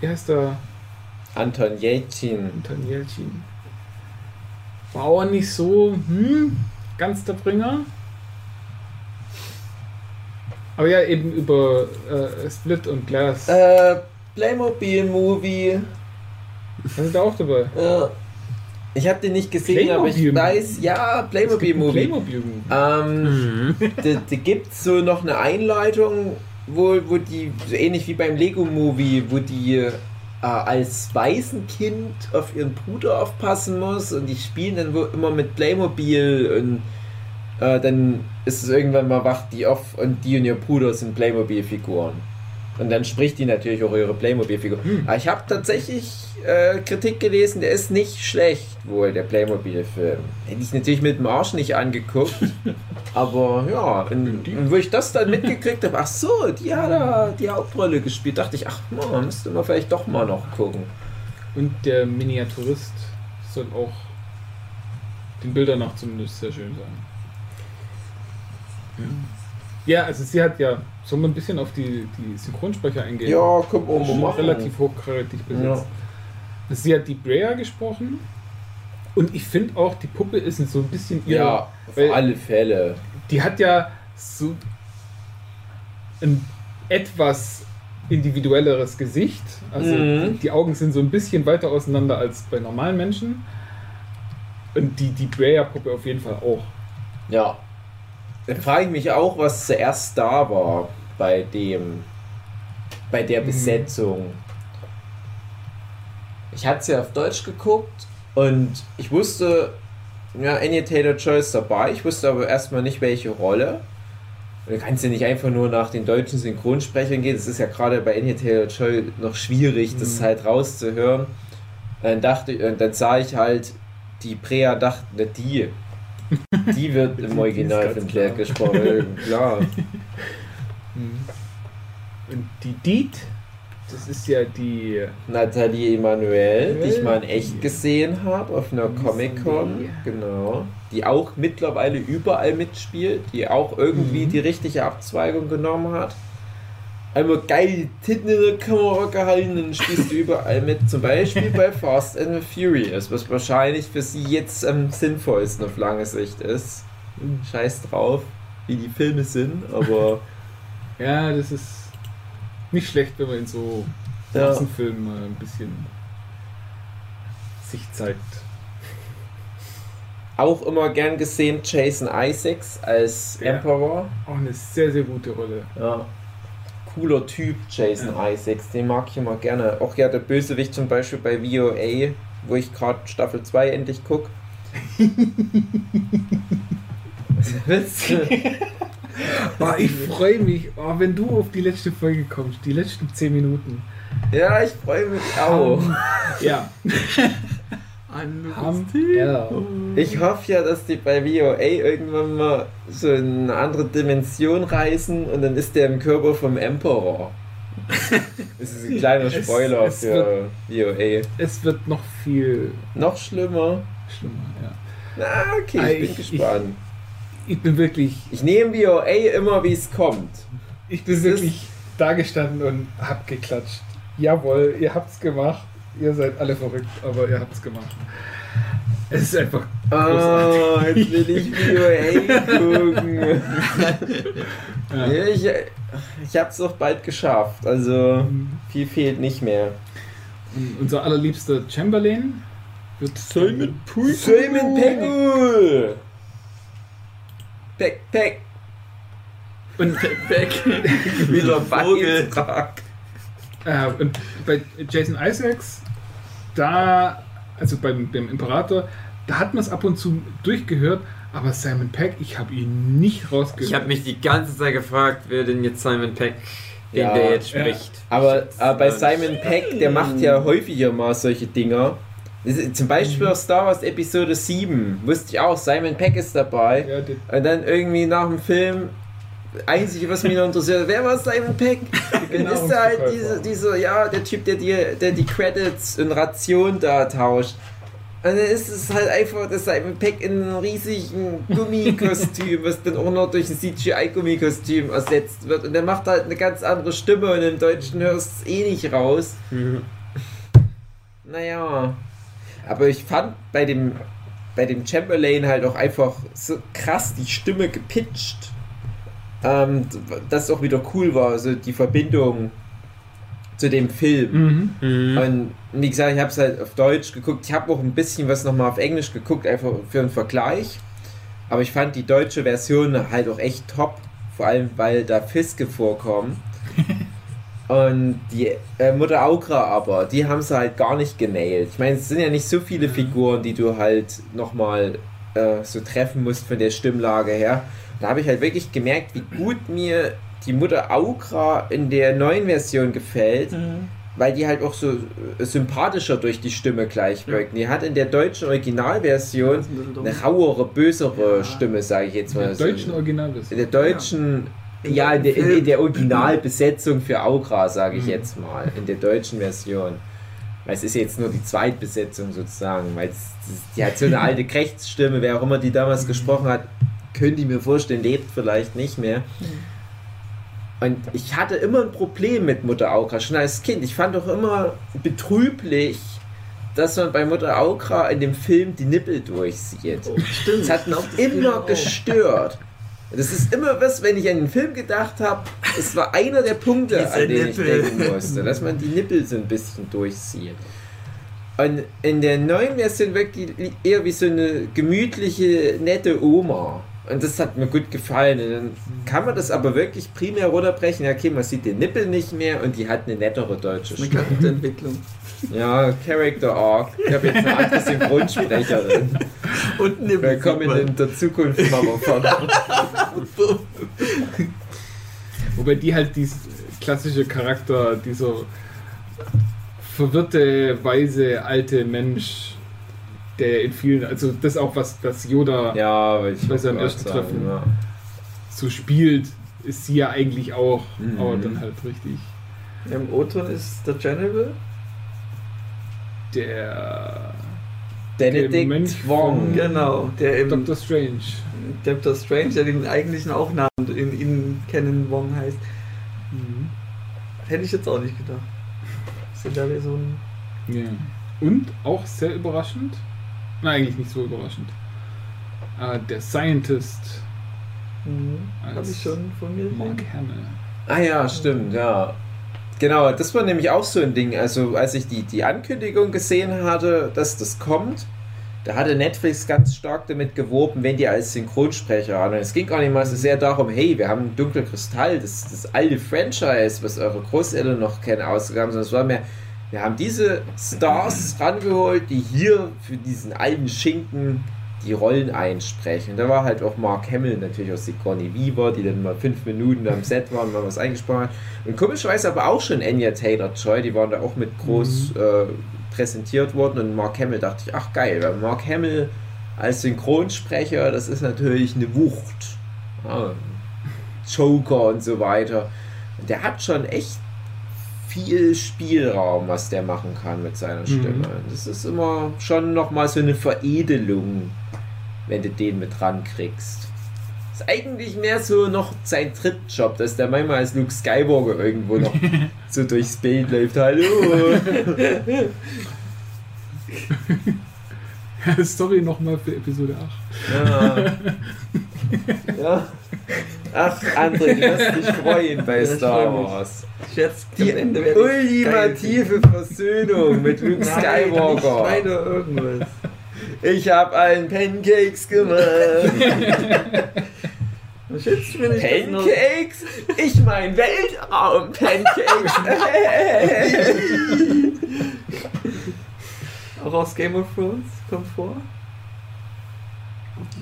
Wie heißt der? Anton Yelchin. Anton Jelchin. War auch nicht so hm, ganz der Bringer. Aber ja, eben über äh, Split und Glass. Äh, Playmobil-Movie. Das ist da auch dabei. Ja. Ich habe den nicht gesehen, aber ich weiß, ja, Es gibt ein Playmobil-Movie. Playmobil-Movie. Ähm, da, da gibt es so noch eine Einleitung, wo, wo die, so ähnlich wie beim Lego-Movie, wo die äh, als Waisenkind auf ihren Bruder aufpassen muss und die spielen dann wo immer mit Playmobil und äh, dann ist es irgendwann mal wacht die auf und die und ihr Bruder sind Playmobil-Figuren. Und dann spricht die natürlich auch ihre Playmobil-Figur. Hm. Ich habe tatsächlich äh, Kritik gelesen, der ist nicht schlecht, wohl, der Playmobil-Film. Hätte ich natürlich mit dem Arsch nicht angeguckt. aber ja, und, und wo ich das dann mitgekriegt habe, ach so, die hat da die Hauptrolle gespielt, dachte ich, ach man, müsste man vielleicht doch mal noch gucken. Und der Miniaturist soll auch den Bildern nach zumindest sehr schön sein. Ja, also sie hat ja, soll man ein bisschen auf die, die Synchronsprecher eingehen? Ja, guck mal, Schon machen. relativ hochkarätig besetzt. Ja. Sie hat die Brea gesprochen und ich finde auch, die Puppe ist so ein bisschen ihre. Ja, auf weil- alle Fälle. Die hat ja so ein etwas individuelleres Gesicht. Also Mhm. die, die Augen sind so ein bisschen weiter auseinander als bei normalen Menschen. Und die, die Brea-Puppe auf jeden Fall auch. Ja. Da frage ich mich auch, was zuerst da war bei dem, bei der Mhm. Besetzung. Ich hatte sie auf Deutsch geguckt und ich wusste, ja, Anya Taylor-Joy ist dabei. Ich wusste aber erstmal nicht, welche Rolle. Du kannst ja nicht einfach nur nach den deutschen Synchronsprechern gehen. Das ist ja gerade bei Anya Taylor-Joy noch schwierig, das Mhm. halt rauszuhören. Dann dachte ich, und dann sah ich halt die Prea dachten, ne, die. Die wird im Original von klar. gesprochen, klar. Und die Deed, das ist ja die. Nathalie Emanuel, die ich mal in echt gesehen habe auf einer Comic-Con, genau. Die auch mittlerweile überall mitspielt, die auch irgendwie Mhm. die richtige Abzweigung genommen hat. Einmal geil die Titten in der Kamera gehalten, dann spielst du überall mit, zum Beispiel bei Fast and the Furious, was wahrscheinlich für sie jetzt am sinnvollsten auf lange Sicht ist. Scheiß drauf, wie die Filme sind, aber Ja, das ist nicht schlecht, wenn man in so Ja. Massenfilmen mal ein bisschen sich zeigt. auch immer gern gesehen Jason Isaacs als Ja. Emperor. Auch eine sehr, sehr gute Rolle. Ja. Cooler Typ, Jason Isaacs, den mag ich immer gerne. Auch ja, der Bösewicht zum Beispiel bei VOA, wo ich gerade Staffel 2 endlich guck. Was willst du? Oh, ich freue mich, oh, wenn du auf die letzte Folge kommst, die letzten 10 Minuten. Ja, ich freue mich auch. Ähm, ja, haben ja. Ich hoffe ja, dass die bei VOA irgendwann mal so in eine andere Dimension reisen und dann ist der im Körper vom Emperor. Das ist ein kleiner Es- Spoiler es für VOA. Es wird noch viel Noch schlimmer. schlimmer, ja. Na, okay, Ah, ich bin ich- gespannt. Ich bin wirklich, Ich nehme VOA immer, wie es kommt. ich bin Es wirklich da gestanden und hab geklatscht. Jawohl, ihr habt's gemacht. Ihr seid alle verrückt, aber ihr habt's gemacht. Es ist einfach Oh, jetzt will ich VOA gucken. ja. Ich ich habe es doch bald geschafft. Also viel fehlt nicht mehr. Und unser allerliebster Chamberlain wird Simon Pegul! Peck, Peck. und, Back. Wieder Vogel. Beitrag. äh, und bei Jason Isaacs, da, also beim, beim Imperator, da hat man es ab und zu durchgehört, aber Simon Peck, ich habe ihn nicht rausgehört. Ich habe mich die ganze Zeit gefragt, wer denn jetzt Simon Peck, den Ja. der jetzt Ja. spricht. Aber äh, bei Simon Peck, der macht ja häufiger mal solche Dinger. Zum Beispiel auf Star Wars Episode 7 wusste ich auch, Simon Peck ist dabei. ja, Und dann irgendwie nach dem Film, einzige, was mich noch interessiert, wer war Simon Peck? Dann ist er halt dieser, dieser, ja, der Typ, der die, der die Credits in Ration da tauscht. Und dann ist es halt einfach, dass Simon Peck in einem riesigen Gummikostüm, was dann auch noch durch ein CGI-Gummikostüm ersetzt wird. Und der macht halt eine ganz andere Stimme und im Deutschen hörst du es eh nicht raus. Naja. Aber ich fand bei dem, bei dem Chamberlain halt auch einfach so krass die Stimme gepitcht. Ähm, das auch wieder cool war, also die Verbindung zu dem Film. mhm. Und wie gesagt, ich habe es halt auf Deutsch geguckt. Ich habe auch ein bisschen was nochmal auf Englisch geguckt, einfach für einen Vergleich. Aber ich fand die deutsche Version halt auch echt top. Vor allem, weil da Fiske vorkommen. Und die äh, Mutter Aukra aber, die haben sie halt gar nicht genailt. Ich meine, es sind ja nicht so viele Figuren, die du halt nochmal äh, so treffen musst von der Stimmlage her. Da habe ich halt wirklich gemerkt, wie gut mir die Mutter Aukra in der neuen Version gefällt weil die halt auch so äh, sympathischer durch die Stimme gleich wirken. Die hat in der deutschen Originalversion eine rauere, bösere Ja. Stimme, sage ich jetzt In mal. der deutschen Originalversion. in der deutschen, In ja, in der- in, der Originalbesetzung für Aukra, sage ich Mhm. jetzt mal, in der deutschen Version. Weil es ist jetzt nur die Zweitbesetzung sozusagen, weil es, die hat so eine alte Krechtsstimme, wer auch immer die damals gesprochen hat, könnte ich mir vorstellen, lebt vielleicht nicht mehr. Und ich hatte immer ein Problem mit Mutter Aukra, schon als Kind. Ich fand doch immer betrüblich, dass man bei Mutter Aukra in dem Film die Nippel durchsieht. Stimmt. Das hat mich immer gestört. Das ist immer was, wenn ich an den Film gedacht habe, es war einer der Punkte, Diese an den Nippel. ich denken musste, dass man die Nippel so ein bisschen durchsieht. Und in der neuen Version wirkt die eher wie so eine gemütliche, nette Oma. Und das hat mir gut gefallen. Und dann kann man das aber wirklich primär runterbrechen. Ja, okay, man sieht den Nippel nicht mehr und die hat eine nettere deutsche Eine Stimme. Ja, Character Arc. Ich habe jetzt eine andere Synchronsprecherin. Und eine Willkommen in der Zukunft. Wobei die halt dieses klassische Charakter, dieser verwirrte, weise, alte Mensch der in vielen, also das auch was, was Yoda Ja, ich Bei seinem ersten sagen, Treffen. Ja. so spielt, ist sie ja eigentlich auch, Mhm. aber dann halt richtig Im O-Ton ist der General. Der Benedict Wong. Genau, der im Dr. Strange. Doctor Strange, der den eigentlichen auch Namen in, in Canon Wong heißt. Mhm. Hätte ich jetzt auch nicht gedacht. Ist ja da so ein. Ja. Und auch sehr überraschend, na eigentlich nicht so überraschend, äh, der Scientist Mhm, Habe ich schon von mir Mark gesehen. Hamill. Ah ja, stimmt, ja. Genau, das war nämlich auch so ein Ding. Also als ich die, die Ankündigung gesehen hatte, dass das kommt, da hatte Netflix ganz stark damit geworben, wenn die als Synchronsprecher haben. Und es ging gar nicht mal so sehr darum, hey, wir haben Dunkle Kristall, das, das alte Franchise, was eure Großeltern noch kennen, ausgegangen, sondern es war mehr, wir haben diese Stars rangeholt, die hier für diesen alten Schinken die Rollen einsprechen. Da war halt auch Mark Hamill natürlich aus Sigourney Weaver, die dann mal fünf Minuten am Set waren, mal was eingesprochen hat. Und komischerweise aber auch schon Anya Taylor-Joy, die waren da auch mit groß äh, präsentiert worden und Mark Hamill dachte ich, ach geil, weil Mark Hamill als Synchronsprecher, das ist natürlich eine Wucht. Ja, Joker und so weiter. Und der hat schon echt viel Spielraum, was der machen kann mit seiner Stimme. Das ist immer schon nochmal so eine Veredelung, wenn du den mit rankriegst. Ist eigentlich mehr so noch sein Trittjob, dass der manchmal als Luke Skywalker irgendwo noch so durchs Bild läuft. Hallo! Story nochmal für Episode 8. Ja. ja. Ach, André, du wirst dich freuen bei Ja, ich Star. Wars. Jetzt Die Ende ich ultimative Versöhnung mit Luke Nein, Skywalker. Nicht weiter irgendwas. Ich hab allen Pancakes gemacht. Was schätzt du mir nicht? Pancakes? Ich mein Weltraum Pancakes. Auch aus Game of Thrones kommt vor?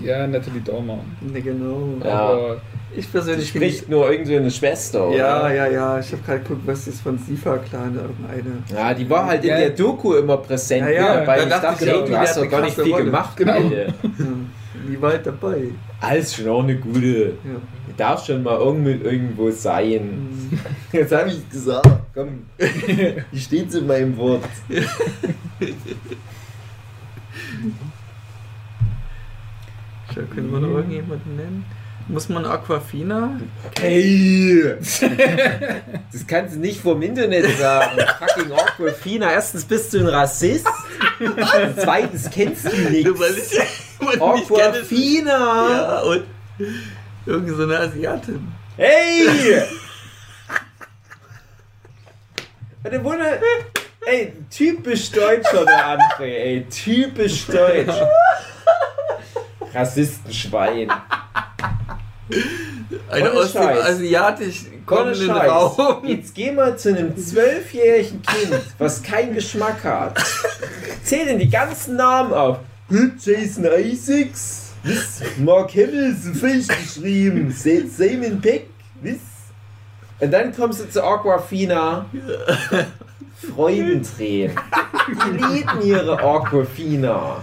Ja, Natalie Dormer. Ne, genau. Ja. Aber Ich persönlich finde Spricht nur irgendwie eine Schwester, oder? Ja, ja, ja. Ich habe gerade geguckt, was ist von Sifa Clan irgendeine. Ja, die war halt in Ja. der Doku immer präsent Ja, ja, dabei. da Ich dachte ich du die hast hat doch eine gar nicht viel Rolle. gemacht, Genau. Ja, die war halt dabei. Alles schon auch eine gute. Ja. Die darf schon mal irgendwo, irgendwo sein. Mhm. Jetzt habe ich gesagt, komm, die steht in meinem Wort. Schau, können wir noch irgendjemanden nennen? Muss man Aquafina? Hey! Das kannst du nicht vom Internet sagen. Fucking Aquafina. Erstens bist du ein Rassist. Und zweitens kennst du nichts. Aquafina! Ja, und irgend so eine Asiatin. Hey! Warte, Wunder. Ey, typisch deutscher der André, ey. Typisch deutsch. Rassistenschwein. Eine aus dem Scheiß. asiatisch Ohne kommenden. Raum. Jetzt geh mal zu einem zwölfjährigen Kind, was keinen Geschmack hat. Zähl denn die ganzen Namen auf. Jason Isaacs, wiss, Mark Hamill, so falsch geschrieben, Simon Peck, wiss. Und dann kommst du zu Aquafina. Freudentränen. Die lieben ihre Aquafina.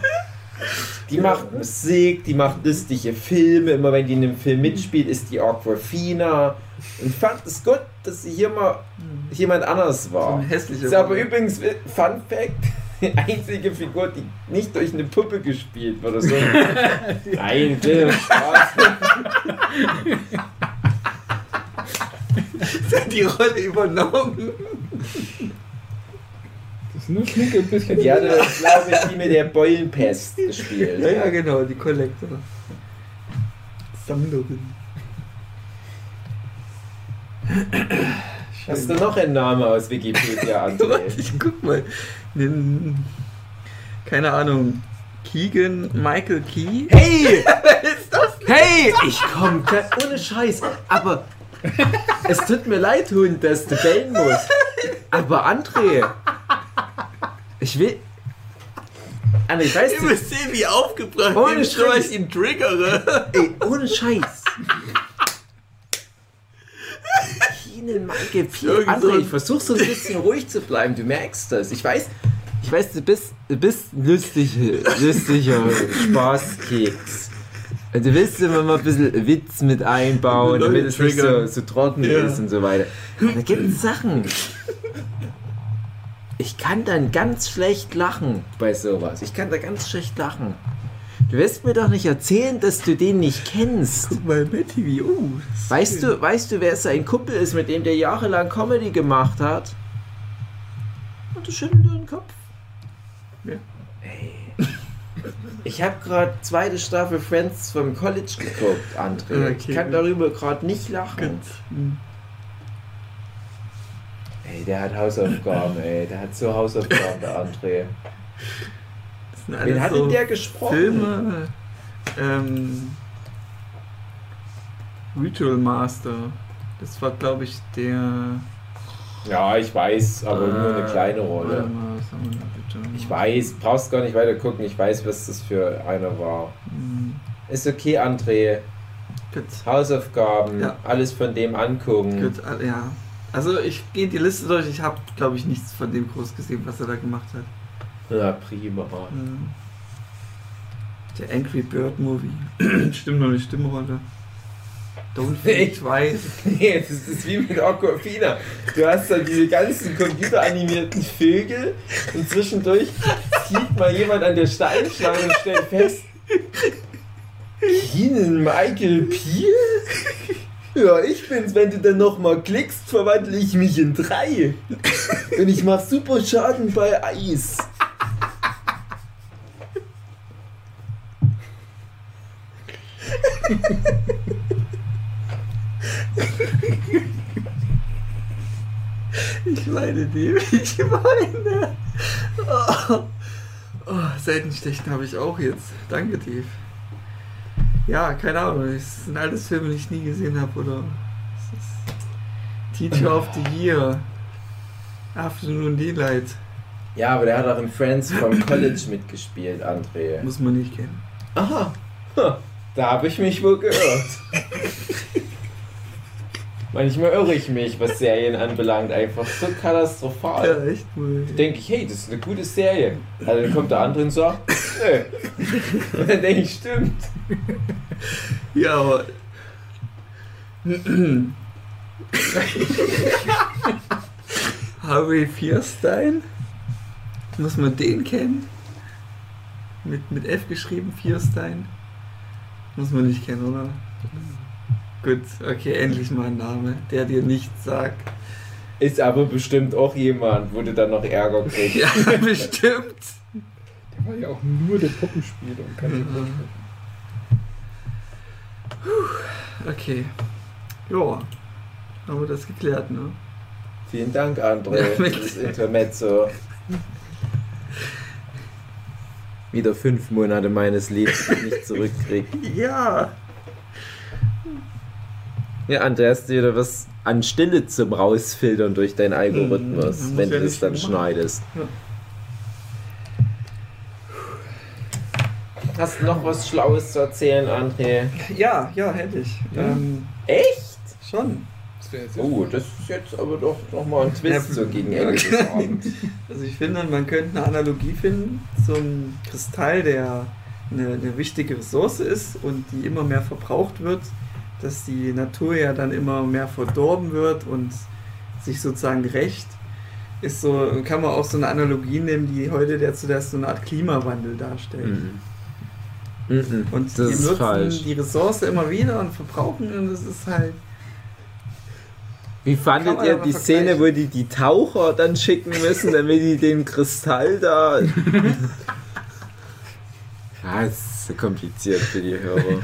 Die macht Musik, die macht lustige Filme. Immer wenn die in einem Film mitspielt, ist die Aquafina. Und fand es gut, dass sie hier mal jemand anders So war. eine hässliche Ist aber übrigens, äh, Fun Fact, die einzige Figur, die nicht durch eine Puppe gespielt wird. Oder so. Nein, Film. Sie hat die Rolle übernommen. Das ist nur Schmucke ein bisschen. Die hatte, glaube ich, die mit der Beulenpest gespielt. Ja, ja, genau, die Collector. Sammlerin. Hast du noch einen Namen aus Wikipedia, André? ich guck mal. Keine Ahnung. Keegan Michael Key? Hey! Wer ist das? Hey! Ich komm, ohne Scheiß. Aber es tut mir leid, Hund, dass du bellen musst. Aber André, ich will. André, ich weiß Ihr du, müsst sehen, wie aufgebracht Ohne ich bin, ich ihn triggere. ey, ohne Scheiß. Irgend so André, ich versuch so ein bisschen ruhig zu bleiben, du merkst das. Ich weiß, Ich weiß, du bist, du bist ein lustiger, Spaßkeks. Du willst immer mal ein bisschen Witz mit einbauen, damit es nicht so, so trocken Ja. ist und so weiter. Aber da gibt es Sachen. Ich kann dann ganz schlecht lachen bei sowas. Ich kann da ganz schlecht lachen. Du wirst mir doch nicht erzählen, dass du den nicht kennst. Guck mal, Matty, wie, oh. Weißt schön. du, weißt du, wer sein Kumpel ist, mit dem der jahrelang Comedy gemacht hat? Und du schüttelst den Kopf. Ja. Ey. Ich habe gerade zweite Staffel Friends vom College geguckt, André. Okay, ich kann darüber gerade nicht lachen. Gut. Ey, der hat Hausaufgaben, ey. Der hat so Hausaufgaben, der André. Wen hat so denn der gesprochen? Filme. Ähm, Ritual Master. Das war, glaube ich, der. Ja, ich weiß, aber nur eine Äh, kleine Rolle. Ich weiß, brauchst gar nicht weiter gucken. Ich weiß, was das für einer war. Hm, Ist okay, André. Gut. Hausaufgaben, Ja. alles von dem angucken. Gut, äh, ja. Also ich gehe die Liste durch. Ich habe, glaube ich, nichts von dem groß gesehen, was er da gemacht hat. Ja, prima. Hm. Der Angry Bird Movie. Stimmt noch eine Stimmrolle. Don't think twice. Nee, das ist wie mit Aquafina. Du hast dann diese ganzen computeranimierten Vögel und zwischendurch zieht mal jemand an der Steinschlange und stellt fest, Keenan Michael Peel? Ja, ich bin's. Wenn du dann nochmal klickst, verwandle ich mich in drei. Und ich mach super Schaden bei Eis. Ich weine dem, ich weine. Oh, oh, Seitenstechen habe ich auch jetzt. Danke, Dave. Ja, keine Ahnung. Das sind alles Filme, die ich nie gesehen habe, oder? Teacher of the Year. Afternoon Delight. Ja, aber der hat auch in Friends vom College mitgespielt, André. Muss man nicht kennen. Aha, Ha, da habe ich mich wohl geirrt. Manchmal irre ich mich, was Serien anbelangt, einfach so katastrophal. Ja, echt wohl. Denke ich, hey, das ist eine gute Serie. Also dann kommt der andere und sagt, nö. Und dann denke ich, stimmt. Ja, aber. Harvey Fierstein? Muss man den kennen? Mit, mit F geschrieben, Fierstein? Muss man nicht kennen, oder? Gut, okay, endlich mal ein Name, der dir nichts sagt. Ist aber bestimmt auch jemand, wo du dann noch Ärger kriegst. Ja, bestimmt. Der war ja auch nur der Puppenspieler und keine Mhm. Okay. Ja, haben wir das geklärt, ne? Vielen Dank, André, für das Intermezzo. Wieder fünf Monate meines Lebens, die ich nicht zurückkrieg. Ja. Ja, André, hast du wieder was an Stille zum Rausfiltern durch deinen Algorithmus, Hm, wenn ja du es dann machen. schneidest. Ja. Hast du noch was Schlaues zu erzählen, André? Ja, ja, hätte ich. Ähm, Echt? schon. Das Oh, das ist jetzt aber doch noch mal ein Twist Ja, so gegen Ende des okay. Abends. Also ich finde, man könnte eine Analogie finden zum Kristall, der eine, eine wichtige Ressource ist und die immer mehr verbraucht wird, dass die Natur ja dann immer mehr verdorben wird und sich sozusagen rächt. Ist so, kann man auch so eine Analogie nehmen, die heute der zuerst so eine Art Klimawandel darstellt. Mhm. Mhm. Und das die ist nutzen falsch. die Ressource immer wieder und verbrauchen und das ist halt. Wie fandet ihr die Szene, wo die die Taucher dann schicken müssen, damit die den Kristall da... das ist so kompliziert für die Hörer.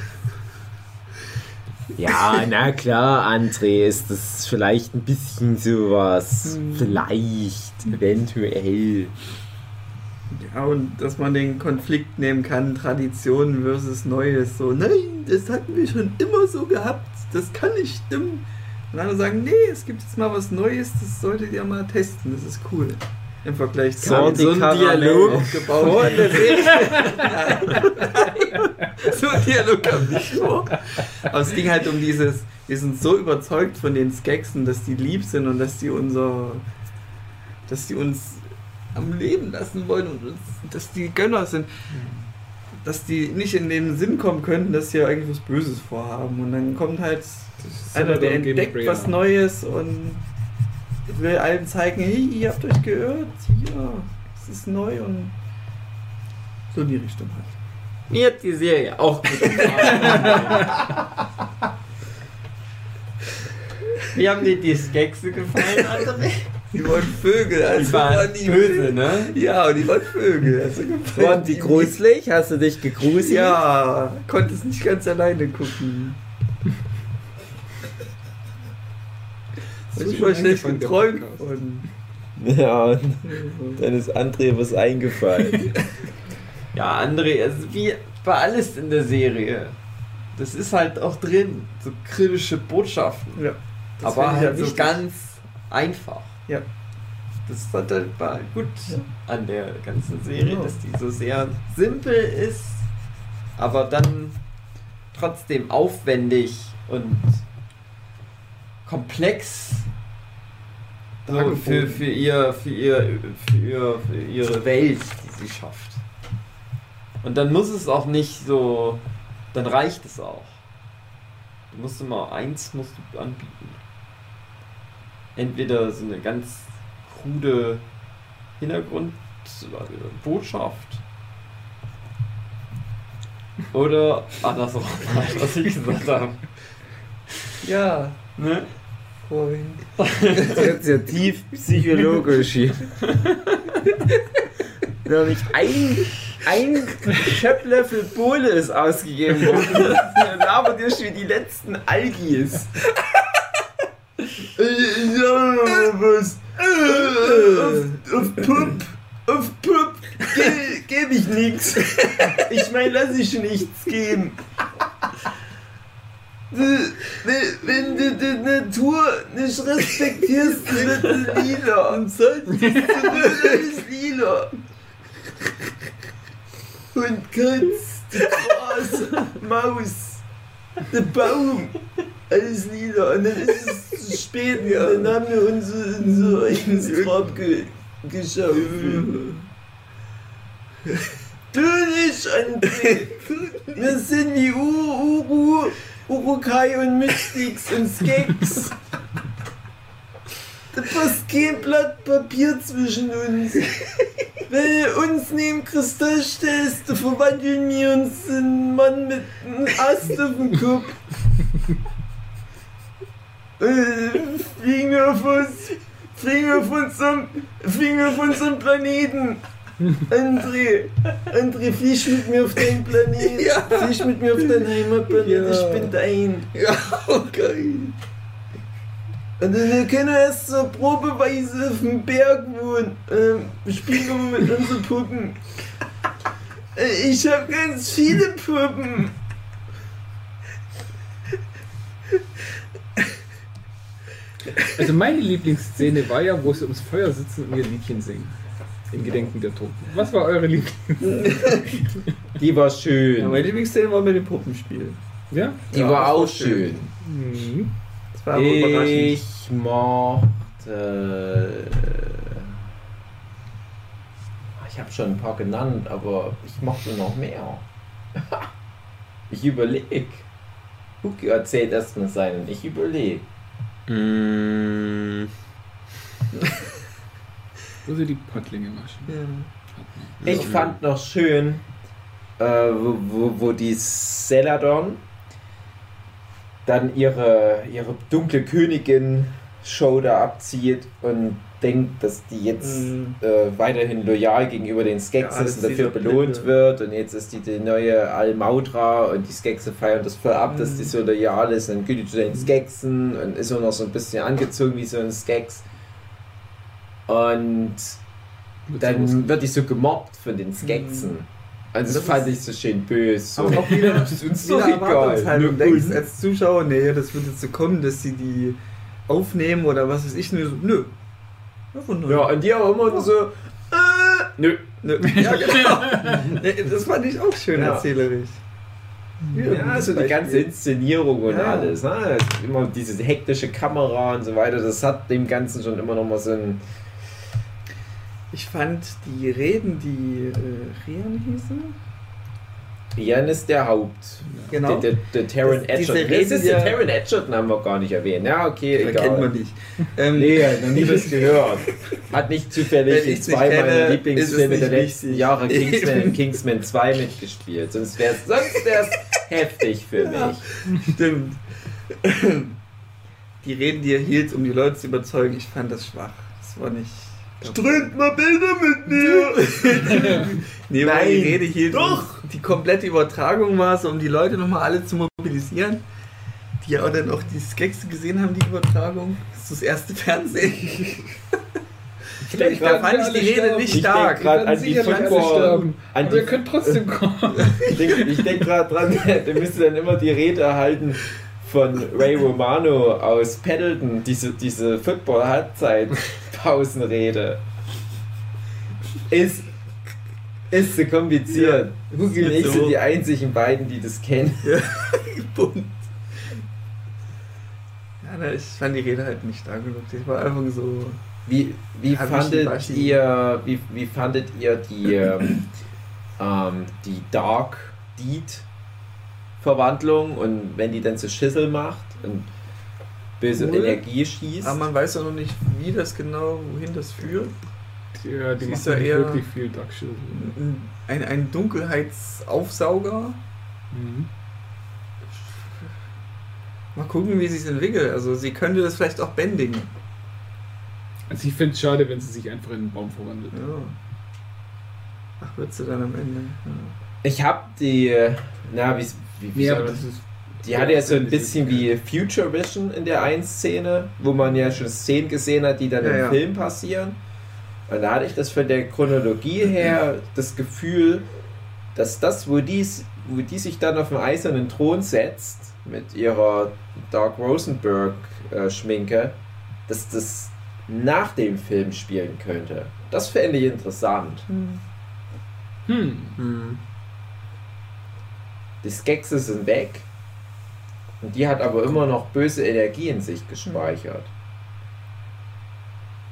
Ja, na klar, André, ist das vielleicht ein bisschen sowas. Hm. Vielleicht, eventuell. Ja, und dass man den Konflikt nehmen kann, Tradition versus Neues. So, nein, das hatten wir schon immer so gehabt, das kann nicht stimmen. Und andere sagen, nee, es gibt jetzt mal was Neues, das solltet ihr mal testen, das ist cool. Im Vergleich zu So, so Karamell Dialog aufgebaut. aufgebaut. so ein Dialog kam nicht vor. Aber es ging halt um dieses, wir sind so überzeugt von den Skeksen, dass die lieb sind und dass die unser, dass die uns am Leben lassen wollen und uns- dass die Gönner sind, dass die nicht in den Sinn kommen könnten, dass sie ja eigentlich was Böses vorhaben. Und dann kommt halt einer, der entdeckt was Neues und will allen zeigen, hey, ihr habt euch geirrt, hier, es ist neu und so in die Richtung halt. Mir hat die Serie auch gut gefallen. Wie haben dir die Skekse gefallen, André? Die waren Vögel, also Die waren waren die böse, ne? Ja, und die waren Vögel. Also Waren die gruselig? Hast du dich gegruselt? Ja, konnte es nicht ganz alleine gucken. War schlecht geträumt von. Ja, und dann ist André was eingefallen. Ja, André, also wie bei alles in der Serie. Das ist halt auch drin, so kritische Botschaften. Ja, das aber halt halt nicht ganz einfach. Ja. Das fand halt war gut Ja. an der ganzen Serie, Genau. dass die so sehr simpel ist, aber dann trotzdem aufwendig und komplex für, für, ihr, für, ihr, für, ihr, für ihre Welt, die sie schafft. Und dann muss es auch nicht so, dann reicht es auch. Du musst immer eins musst du anbieten. Entweder so eine ganz krude Hintergrundbotschaft oder andersrum, halt, was ich gesagt habe. Ja, Ne? Freund. Jetzt ja tief psychologisch hier. Noch nicht ein, ein Schöpplöffel Bohle ist ausgegeben worden. Labert ihr wie die letzten Algis. Ja, was? Auf, auf Pup, auf Pup, ge- geb ich nix. Ich mein, lass ich nichts geben. Wenn, du die Natur nicht respektierst, wird sie lila. Und solltest du alles lila. Und Katz, die Gras, Maus, der Baum, alles lila. Und dann ist es zu spät und dann haben wir unser, unser eigenes Grab ge geschaffen. Du nicht, André. Wir sind Uru, Uru, Urukai und Mystics und Skeks. Da passt kein Blatt Papier zwischen uns. Wenn du uns neben Kristall stellst, verwandeln wir uns in einen Mann mit einem Ast auf dem Kopf. Äh, Fliegen wir auf uns, fliegen wir auf unserem, fliegen wir auf unserem Planeten. André, André, flieg mit mir auf deinen Planeten. Ja. Flieg mit mir auf deinen Heimatplanet. Ja. Ich bin dein. Ja, okay. Und dann können wir erst so probeweise auf dem Berg wohnen. Ähm, spielen wir mal mit unseren Puppen. Ich habe ganz viele Puppen. Also meine Lieblingsszene war ja, wo sie ums Feuer sitzen und ihr Liedchen singen. Im Gedenken der Toten. Was war eure Lieblings... Die war Ja, schön. meine Lieblingsszene war mit dem Puppenspiel. Ja? Die Ja, war auch war schön. Mhm. Das war. Ich mochte. Ich habe schon ein paar genannt, aber ich mochte noch mehr. Ich überleg. Huki erzählt erstmal seinen. Ich überleg. Mm, Sie die Pottlinge waschen. Ja. Ich fand noch schön, äh, wo, wo, wo die Celadon dann ihre, ihre dunkle Königin-Show da abzieht und denkt, dass die jetzt Mhm. äh, weiterhin loyal gegenüber den Skeksis Ja, das und dafür ist belohnt Blinde. wird und jetzt ist die, die neue Almaudra und die Skexe feiern das voll ab, dass Mhm. die so loyal ist und gütet zu den Skeksen und ist auch noch so ein bisschen angezogen wie so ein Skeks und dann wird die so gemobbt von den Skeksen. Also das, Das fand ich so schön böse. So. Aber auch wieder, das ist uns wieder. Erwartungshaltung. Nö, denkst und- als Zuschauer, nee, das wird jetzt so kommen, dass sie die aufnehmen oder was weiß ich. Nö, so, nö. Ja, und die auch immer so, äh, nö. Nö. ja genau. Nee, das fand ich auch schön Ja. erzählerisch. Ja, so die ganze Inszenierung und Ja. alles. Ne? Immer diese hektische Kamera und so weiter, das hat dem Ganzen schon immer noch mal so ein. Ich fand die Reden, die äh, Rian hießen. Rian ist der Haupt. Genau. Der, der, der Taron Edgerton. Reden ist der ja- Taron Edgerton, haben wir gar nicht erwähnt. Ja, okay, Den egal. kennt man nicht. Ähm, Nee, noch nie was gehört. Hat nicht zufällig in zwei meiner Lieblingsfilme der letzten. Jahre Kingsman. Kingsman 2 mitgespielt. Sonst wäre es sonst wär's heftig für mich. Stimmt. Die Reden, die er hielt, um die Leute zu überzeugen, ich fand das schwach. Das war nicht. Strömt mal Bilder mit mir! Nee, weil Nein, die Rede hielt, doch. die komplette Übertragung war so, um die Leute nochmal alle zu mobilisieren. Die ja auch dann auch die Gags gesehen haben, die Übertragung. Das ist das erste Fernsehen. Ich denk Da fand ich die Rede nicht Ich stark. grad Wir an die nicht Football. sterben. An Aber ihr die, könnt trotzdem kommen. ich denke ich denk gerade dran, der müsste dann immer die Rede erhalten von Ray Romano aus Paddleton, diese, diese Football-Halbzeit-Pausenrede. Ist, ist so kompliziert. Ja, Wir nicht so. so die einzigen beiden, die das kennen. Bunt. Ja, na, ich fand die Rede halt nicht stark genug. Ich war einfach so. Wie, wie, ich fandet ihr, wie, wie fandet ihr die, ähm, ähm, die Dark Deed Verwandlung und wenn die dann so Schüssel macht und böse Cool. Energie schießt? Aber man weiß ja noch nicht, wie das genau, wohin das führt. Ja, die Sie macht ist ja wirklich viel Dark Shield. Ein, ein Dunkelheitsaufsauger. Mhm. Mal gucken, wie sie es entwickelt. Also sie könnte das vielleicht auch bändigen. Also ich finde es schade, wenn sie sich einfach in einen Baum verwandelt. Ja. Ach, wird sie dann am Ende. Ja. Ich hab die, na, wie, wie, wie Ja, das ist die hatte ja so ein bisschen wie Future Vision in der einen Szene, wo man ja schon Szenen gesehen hat, die dann Ja, im ja. Film passieren. Und da hatte ich das von der Chronologie her das Gefühl, dass das, wo die, wo die sich dann auf den eisernen Thron setzt, mit ihrer Dark Rosenberg-Schminke, dass das nach dem Film spielen könnte. Das fände ich interessant. Hm. Hm. Die Skexe sind weg. Und die hat aber immer noch böse Energie in sich gespeichert.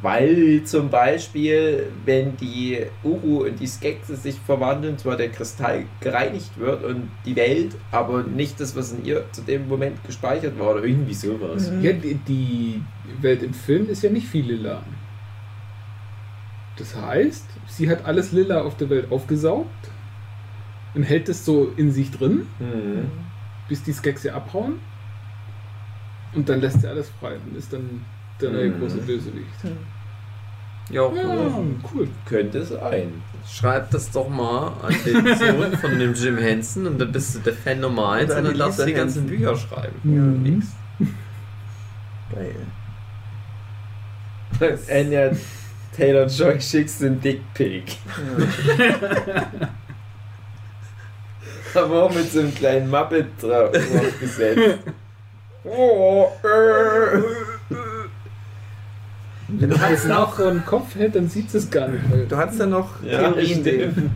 Weil zum Beispiel, wenn die Uru und die Skexe sich verwandeln, zwar der Kristall gereinigt wird und die Welt, aber nicht das, was in ihr zu dem Moment gespeichert war oder irgendwie sowas. Mhm. Ja, die, die Welt im Film ist ja nicht viel lila. Das heißt, sie hat alles lila auf der Welt aufgesaugt und hält es so in sich drin, Mhm. Bis die Skexe abhauen. Und dann lässt sie alles frei und ist dann der neue Mhm. große Bösewicht. Ja, Ja, cool. cool. Könnte sein. Schreib das doch mal an den Sohn von dem Jim Henson und dann bist du der Fan Nummer 1 Oder und dann darfst du die ganzen Henson. Bücher schreiben. Mhm. Nix. Geil. Anya Taylor Joy schickst den Dickpick. Ja. Aber auch mit so einem kleinen Muppet drauf draufgesetzt. Oh, äh. Wenn er es vor den Kopf hält, dann sieht es gar nicht. Weil Du hast ja noch Ja, Theorien.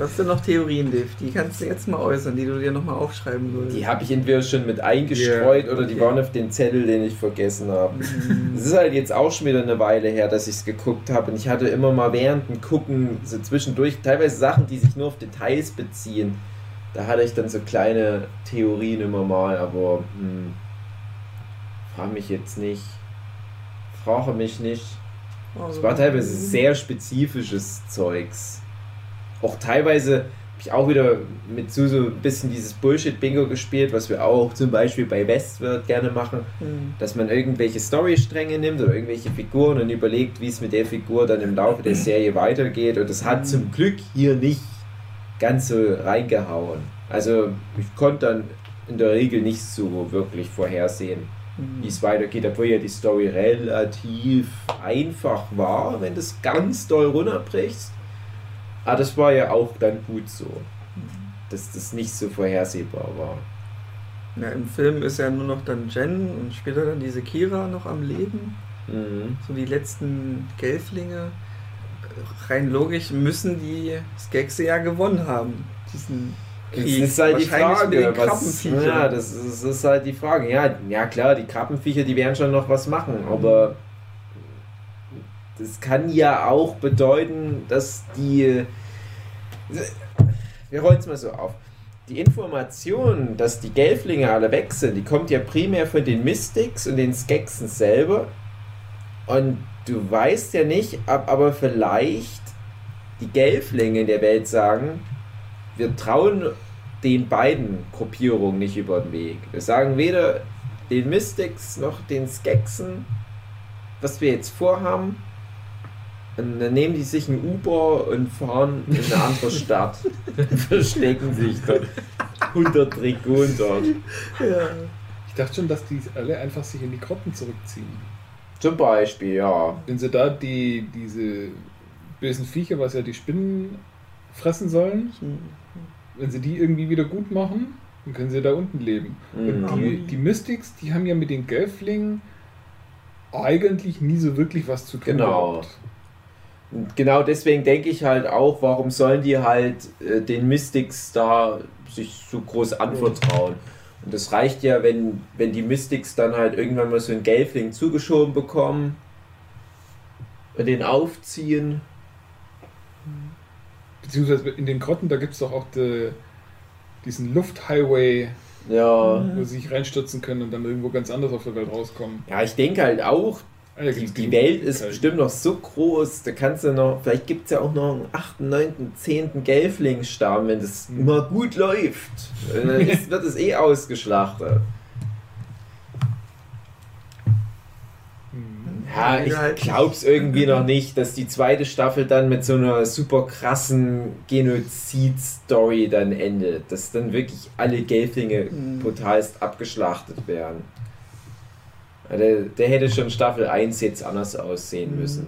Du hast ja noch Theorien, Dave. Die kannst du jetzt mal äußern, die du dir nochmal aufschreiben würdest. Die habe ich entweder schon mit eingestreut Ja, oder die okay. waren auf den Zettel, den ich vergessen habe. Mhm. Es ist halt jetzt auch schon wieder eine Weile her, dass ich es geguckt habe und ich hatte immer mal während dem Gucken so zwischendurch teilweise Sachen, die sich nur auf Details beziehen. Da hatte ich dann so kleine Theorien immer mal, aber hm, frage mich jetzt nicht. Frage mich nicht. Es war teilweise sehr spezifisches Zeugs. Auch teilweise habe ich auch wieder mit Suso ein bisschen dieses Bullshit-Bingo gespielt, was wir auch zum Beispiel bei Westworld gerne machen, Mhm. dass man irgendwelche Storystränge nimmt oder irgendwelche Figuren und überlegt, wie es mit der Figur dann im Laufe der Serie weitergeht. Und das hat zum Glück hier nicht ganz so reingehauen. Also ich konnte dann in der Regel nicht so wirklich vorhersehen, Mhm. wie es weitergeht, obwohl ja die Story relativ einfach war, wenn du es ganz doll runterbrichst. Aber das war ja auch dann gut so, dass das nicht so vorhersehbar war. Ja, Im Film ist ja nur noch dann Jen und später dann diese Kira noch am Leben. Mhm. So die letzten Gelflinge. Rein logisch müssen die Skexe ja gewonnen haben. Diesen Das Krieg. ist halt die Frage. Was, ja, das ist, das ist halt die Frage. Ja, ja, klar, die Krabbenviecher, die werden schon noch was machen, aber das kann ja auch bedeuten, dass die. Wir rollen es mal so auf. Die Information, dass die Gelflinge alle weg sind, die kommt ja primär von den Mystics und den Skeksen selber. Und du weißt ja nicht, ob aber vielleicht die Gelflinge in der Welt sagen, wir trauen den beiden Gruppierungen nicht über den Weg. Wir sagen weder den Mystics noch den Skeksen, was wir jetzt vorhaben. Und dann nehmen die sich ein Uber und fahren in eine andere Stadt. Verstecken sich dort. 100 Dragonen dort. Ja. Ich dachte schon, dass die alle einfach sich in die Grotten zurückziehen. Zum Beispiel, ja. Wenn sie da die, diese bösen Viecher, was ja die Spinnen fressen sollen, wenn sie die irgendwie wieder gut machen, dann können sie da unten leben. Mhm. Und die, die Mystics, die haben ja mit den Gelflingen eigentlich nie so wirklich was zu tun Genau. gehabt. Und genau deswegen denke ich halt auch, warum sollen die halt äh, den Mystics da sich so groß anvertrauen? Und das reicht ja, wenn, wenn die Mystics dann halt irgendwann mal so einen Gelfling zugeschoben bekommen und den aufziehen. Beziehungsweise in den Grotten, da gibt es doch auch die, diesen Lufthighway, Ja. wo sie sich reinstürzen können und dann irgendwo ganz anders auf der Welt rauskommen. Ja, ich denke halt auch, die, gibt's die genug Welt ist Möglichkeiten. bestimmt noch so groß, da kannst du noch, vielleicht gibt es ja auch noch einen 8., 9., 10. Gelflingsstamm, wenn das Mhm. immer gut läuft. Und Dann ist, wird es eh ausgeschlachtet. Mhm. Ja, ich glaub's irgendwie noch nicht, dass die zweite Staffel dann mit so einer super krassen Genozid-Story dann endet. Dass dann wirklich alle Gelflinge Mhm. brutalst abgeschlachtet werden. Ja, Der, der hätte schon Staffel 1 jetzt anders aussehen Mhm. müssen.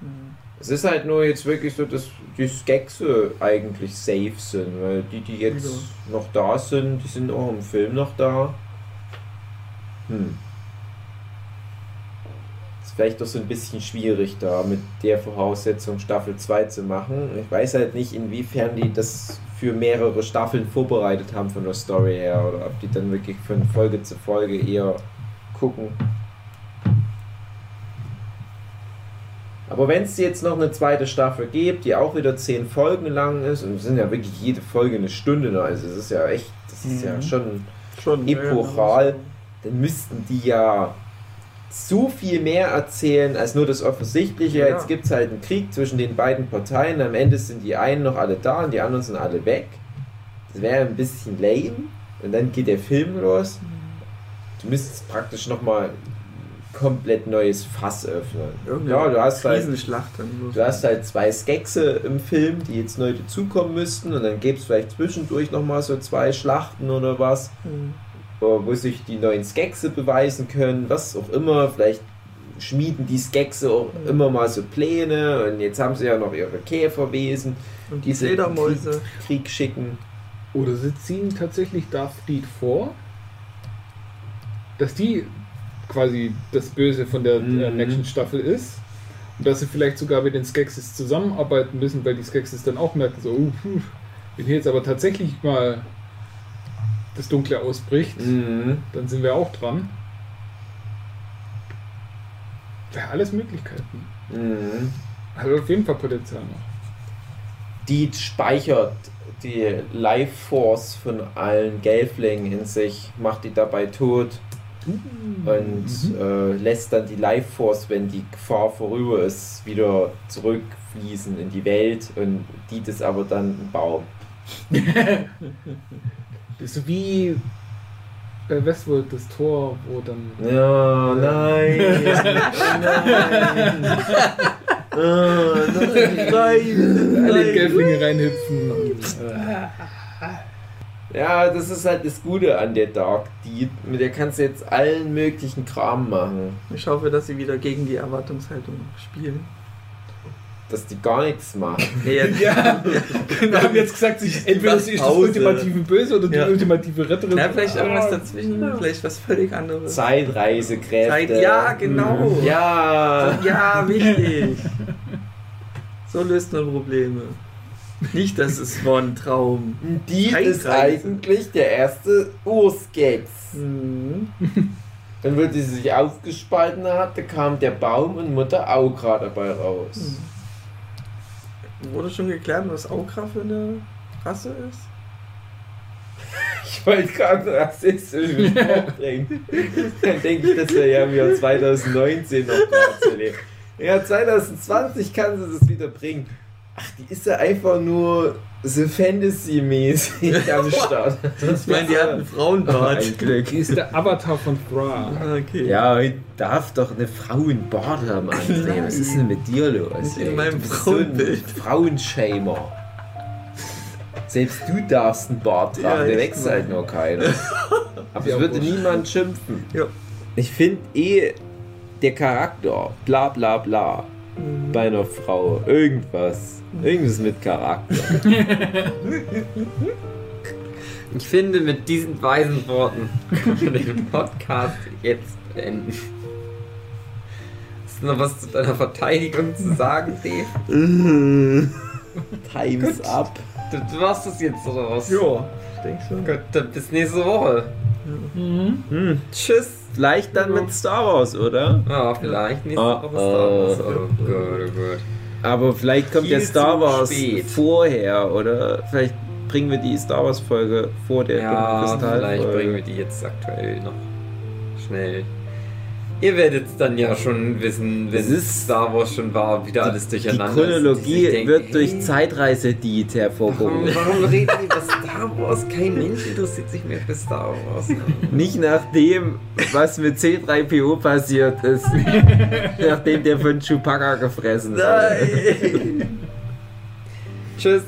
Mhm. Es ist halt nur jetzt wirklich so, dass die Skexe eigentlich safe sind, weil die, die jetzt Wieso? noch da sind, die sind auch im Film noch da. Hm. Ist vielleicht doch so ein bisschen schwierig da mit der Voraussetzung Staffel 2 zu machen. Ich weiß halt nicht, inwiefern die das für mehrere Staffeln vorbereitet haben von der Story her oder ob die dann wirklich von Folge zu Folge eher gucken. Aber wenn es jetzt noch eine zweite Staffel gibt, die auch wieder zehn Folgen lang ist, und es sind ja wirklich jede Folge eine Stunde, lang, also es ist ja echt, das ist ja Mhm. schon, Schon Epochal. dann müssten die ja so viel mehr erzählen als nur das Offensichtliche. Ja. Jetzt gibt es halt einen Krieg zwischen den beiden Parteien, am Ende sind die einen noch alle da und die anderen sind alle weg. Das wäre ein bisschen lame. Und dann geht der Film los. Du müsstest praktisch nochmal komplett neues Fass öffnen. Ja, du hast halt. Du hast halt zwei Skexe im Film, die jetzt neu dazukommen müssten und dann gäbe es vielleicht zwischendurch nochmal so zwei Schlachten oder was, Mhm. Wo sich die neuen Skexe beweisen können, was auch immer. Vielleicht schmieden die Skexe auch Mhm. immer mal so Pläne und jetzt haben sie ja noch ihre Käferwesen, Und die die sie Fledermäuse. Krieg, Krieg schicken. Oder sie ziehen tatsächlich Darthfleet vor, dass die quasi das Böse von der äh, Mhm. nächsten Staffel ist. Und dass sie vielleicht sogar mit den Skeksis zusammenarbeiten müssen, weil die Skeksis dann auch merken, so, uh, wenn hier jetzt aber tatsächlich mal das Dunkle ausbricht, Mhm. dann sind wir auch dran. Ja, alles Möglichkeiten. Mhm. Hat auf jeden Fall Potenzial noch. Die speichert die Life Force von allen Gelflingen in sich, macht die dabei tot. und Mhm. äh, lässt dann die Life Force, wenn die Gefahr vorüber ist, wieder zurückfließen in die Welt und die ist aber dann ein Baum. Das ist so wie bei Westworld das Tor, wo dann. Ja, nein, nein. Ah, nein, nein, alle nein. Gelflinge reinhüpfen. Und, äh, Ja, das ist halt das Gute an der Dark Deed. Mit der kannst du jetzt allen möglichen Kram machen. Ich hoffe, dass sie wieder gegen die Erwartungshaltung spielen. Dass die gar nichts machen. Jetzt- ja, wir haben jetzt gesagt, sie, entweder sie ist das ultimative Böse oder die Ja. ultimative Retterin. Ja, vielleicht irgendwas dazwischen, vielleicht was völlig anderes. Zeitreisekräfte. Zeit, ja, genau. Ja. Ja, wichtig. So löst man Probleme. Nicht, das ist nur ein Traum. Die ist eigentlich der erste Urskex. Mhm. Dann, wo die sich aufgespalten hatte, kam der Baum und Mutter Aukra dabei raus. Wurde schon geklärt, was Aukra für eine Rasse ist? Ich wollte gerade rassistischen Spruch bringen. Dann denke ich, das wäre ja im Jahr 2019 noch zu leben. Ja, 2020 kann sie das wieder bringen. Ach, die ist ja einfach nur so Fantasy-mäßig am Start. Ich meine, die hat einen Frauenbart. Ein Glück. Die ist der Avatar von Thra. Ah, Okay. Ja, heute darf doch eine Frau einen Bart haben, André. Was ist denn mit dir los? In ey? meinem Frauenbild. So ein Frauenshamer. Selbst du darfst einen Bart tragen, Ja, der wächst halt nur keiner. Aber es würde niemand schimpfen. Ja. Ich finde eh, der Charakter, bla bla bla, Mhm. bei einer Frau, irgendwas. Irgendwas mit Charakter. Ich finde, mit diesen weisen Worten können wir den Podcast jetzt beenden. Hast du noch was zu deiner Verteidigung zu sagen, Dave? Time's Gut. up. Du, du warst das jetzt oder was? Ja, ich denke schon. Gut, dann bis nächste Woche. Mhm. Hm, tschüss. Vielleicht dann mit Star Wars, oder? Ja, vielleicht nächste Oh, Woche Star Wars. oh. Oh Gott, oh Gott. Aber vielleicht kommt Viel der Star Wars spät. vorher, oder? Vielleicht bringen wir die Star Wars Folge vor der Ja, Kristall vielleicht bringen wir die jetzt aktuell noch schnell. Ihr werdet es dann ja schon wissen, wenn Es ist- Star Wars schon war, wieder alles Die durcheinander. ist und Chronologie die sich denken, wird durch hey, Zeitreise-Diet Warum, hervorgehoben. warum reden die über Star Wars? Kein Mensch interessiert sich mehr für Star Wars. Nicht nach dem, was mit C3PO passiert ist. nachdem der von Chewbacca gefressen wurde. Nein! Tschüss.